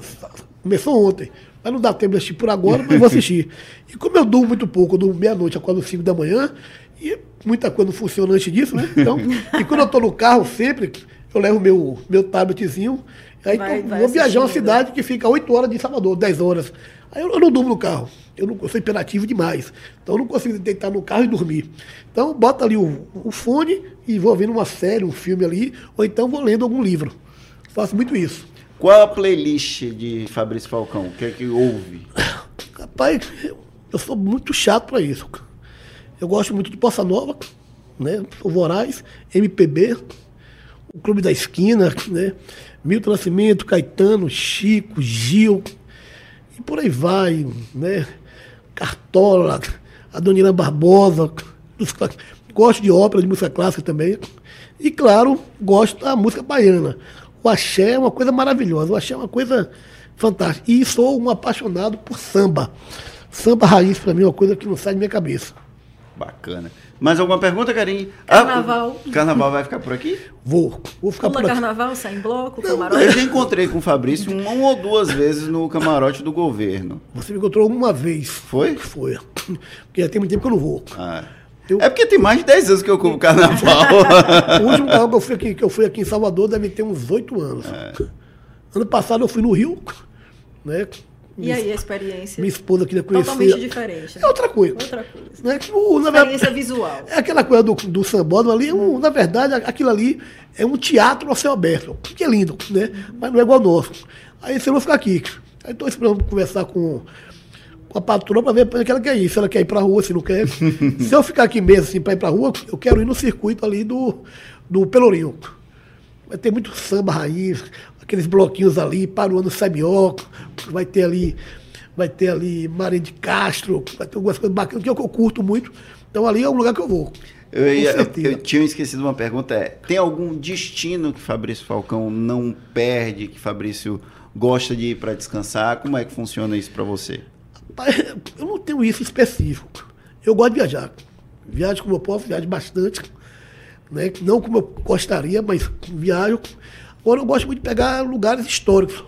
Speaker 3: começou ontem. Mas não dá tempo de assistir por agora, mas vou assistir. E como eu durmo muito pouco, eu durmo meia-noite, acordo 5 da manhã, e muita coisa não funciona antes disso, né? Então, e quando eu tô no carro, sempre, eu levo meu, meu tabletzinho, aí
Speaker 2: Vai-
Speaker 3: tô-
Speaker 2: vai
Speaker 3: vou viajar uma
Speaker 2: assistindo.
Speaker 3: cidade que fica 8 horas de Salvador, 10 horas. Aí eu, eu não durmo no carro. Eu, não, eu sou imperativo demais. Então eu não consigo deitar no carro e dormir. Então bota ali o, o fone e vou vendo uma série, um filme ali, ou então vou lendo algum livro. Faço muito isso.
Speaker 1: Qual a playlist de Fabrício Falcão? O que é que ouve?
Speaker 3: Rapaz, eu, eu sou muito chato pra isso. Eu gosto muito de Bossa Nova, né? Sou voraz, MPB, o Clube da Esquina, né? Milton Nascimento, Caetano, Chico, Gil, e por aí vai, né? Cartola, a Donina Barbosa, gosto de ópera, de música clássica também. E claro, gosto da música baiana. O axé é uma coisa maravilhosa, o axé é uma coisa fantástica. E sou um apaixonado por samba. Samba raiz para mim é uma coisa que não sai da minha cabeça.
Speaker 1: Bacana. Mais alguma pergunta, Karine?
Speaker 2: Carnaval.
Speaker 1: Ah, o carnaval vai ficar por aqui?
Speaker 3: Vou, vou ficar
Speaker 2: Pula
Speaker 3: por aqui.
Speaker 2: carnaval, sai em bloco,
Speaker 1: Eu
Speaker 2: camarote.
Speaker 1: já encontrei com o Fabrício uma ou duas vezes no camarote do governo.
Speaker 3: Você me encontrou uma vez.
Speaker 1: Foi?
Speaker 3: Foi. Porque já tem muito tempo que eu não vou.
Speaker 1: Ah.
Speaker 3: Eu-
Speaker 1: É porque tem mais de 10 anos que eu cubro carnaval.
Speaker 3: O último carro que eu fui aqui, que eu fui aqui em Salvador deve ter uns oito anos.
Speaker 1: É.
Speaker 3: Ano passado eu fui no Rio, né?
Speaker 2: E aí, a experiência?
Speaker 3: Minha esposa queria conhecer.
Speaker 2: Totalmente diferente. né?
Speaker 3: É outra coisa.
Speaker 2: Outra coisa.
Speaker 3: Né? O- na verdade,
Speaker 2: Experiência visual.
Speaker 3: é aquela coisa do, do sambódromo ali, é um- na verdade, aquilo ali é um teatro a céu aberto, que é lindo, né? Mas não é igual ao nosso. Aí você vai ficar aqui. Aí estou esperando conversar com, com a patroa para ver para onde ela quer ir. Se ela quer ir para a rua, se não quer. se eu ficar aqui mesmo assim para ir para a rua, eu quero ir no circuito ali do, do Pelourinho. Vai ter muito samba raiz, aqueles bloquinhos ali, Paruano Semioco, vai ter ali, vai ter ali Maria de Castro, vai ter algumas coisas bacanas que eu, que eu curto muito. Então ali é um lugar que eu vou.
Speaker 1: Eu, ia- eu- tinha esquecido uma pergunta. É, tem algum destino que Fabrício Falcão não perde, que Fabrício gosta de ir para descansar? Como é que funciona isso para você?
Speaker 3: Eu não tenho isso específico. Eu gosto de viajar. Viajo como eu posso, viajo bastante. Né? Não como eu gostaria, mas viajo. Agora eu gosto muito de pegar lugares históricos.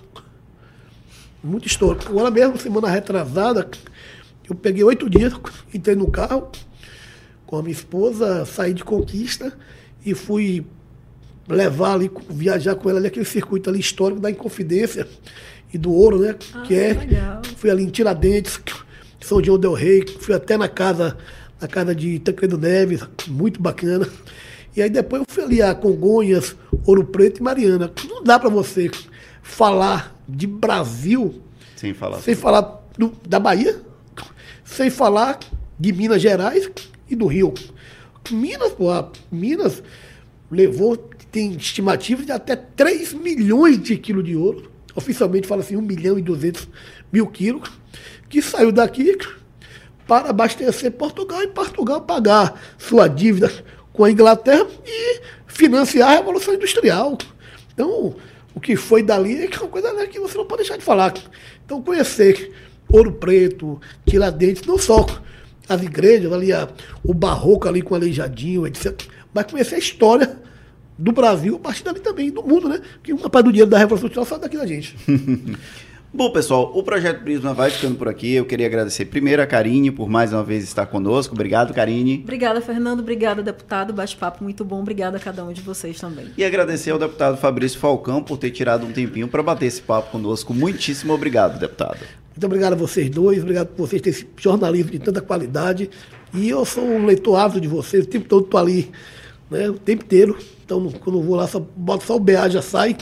Speaker 3: Muito históricos. Agora mesmo, semana retrasada, eu peguei oito dias, entrei no carro com a minha esposa, saí de conquista e fui levar ali, viajar com ela ali aquele circuito ali histórico da Inconfidência e do Ouro, né?
Speaker 2: Ah,
Speaker 3: que é.
Speaker 2: legal.
Speaker 3: Fui ali em Tiradentes, São João del Rei, fui até na casa, na casa de Tancredo Neves, muito bacana. E aí depois eu fui ali a Congonhas, Ouro Preto e Mariana. Não dá para você falar de Brasil
Speaker 1: Sem falar.
Speaker 3: sem falar do- da Bahia, sem falar de Minas Gerais e do Rio. Minas, pô, Minas levou, tem estimativa de até 3 milhões de quilos de ouro. Oficialmente fala assim, 1 milhão e 200 mil quilos, que saiu daqui para abastecer Portugal e Portugal pagar sua dívida com a Inglaterra e financiar a Revolução Industrial. Então, o que foi dali é é uma coisa né, que você não pode deixar de falar. Então, conhecer Ouro Preto, Tiradentes, não só as igrejas, ali a- o barroco ali com Aleijadinho, etc. Mas conhecer a história do Brasil, a partir dali também, do mundo, né? Que uma parte do dinheiro da Revolução Industrial sai daqui da gente.
Speaker 1: Bom, pessoal, o Projeto Prisma vai ficando por aqui. Eu queria agradecer primeiro a Karine por mais uma vez estar conosco. Obrigado, Karine.
Speaker 2: Obrigada, Fernando. Obrigada, deputado. Bate-papo muito bom. Obrigada a cada um de vocês também.
Speaker 1: E agradecer ao deputado Fabrício Falcão por ter tirado um tempinho para bater esse papo conosco. Muitíssimo obrigado, deputado.
Speaker 3: Muito obrigado a vocês dois, obrigado por vocês terem esse jornalismo de tanta qualidade. E eu sou um leitor ávido de vocês, o tempo todo estou ali, né, o tempo inteiro. Então, quando eu vou lá, só boto só o BA já sai,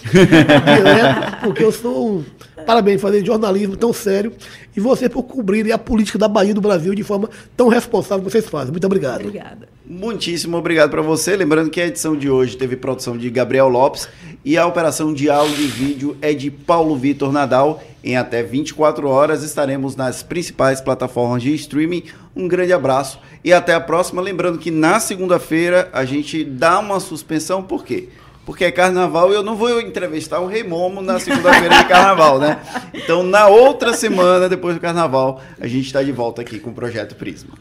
Speaker 3: porque eu sou um. Parabéns, fazer jornalismo tão sério. E vocês por cobrirem a política da Bahia e do Brasil de forma tão responsável que vocês fazem. Muito obrigado.
Speaker 2: Obrigada.
Speaker 1: Muitíssimo obrigado para você. Lembrando que a edição de hoje teve produção de Gabriel Lopes e a operação de áudio e vídeo é de Paulo Vitor Nadal. Em até 24 horas estaremos nas principais plataformas de streaming. Um grande abraço e até a próxima. Lembrando que na segunda-feira a gente dá uma suspensão, por quê? Porque é carnaval e eu não vou entrevistar o Rei Momo na segunda-feira de carnaval, né? Então, na outra semana, depois do carnaval, a gente está de volta aqui com o Projeto Prisma.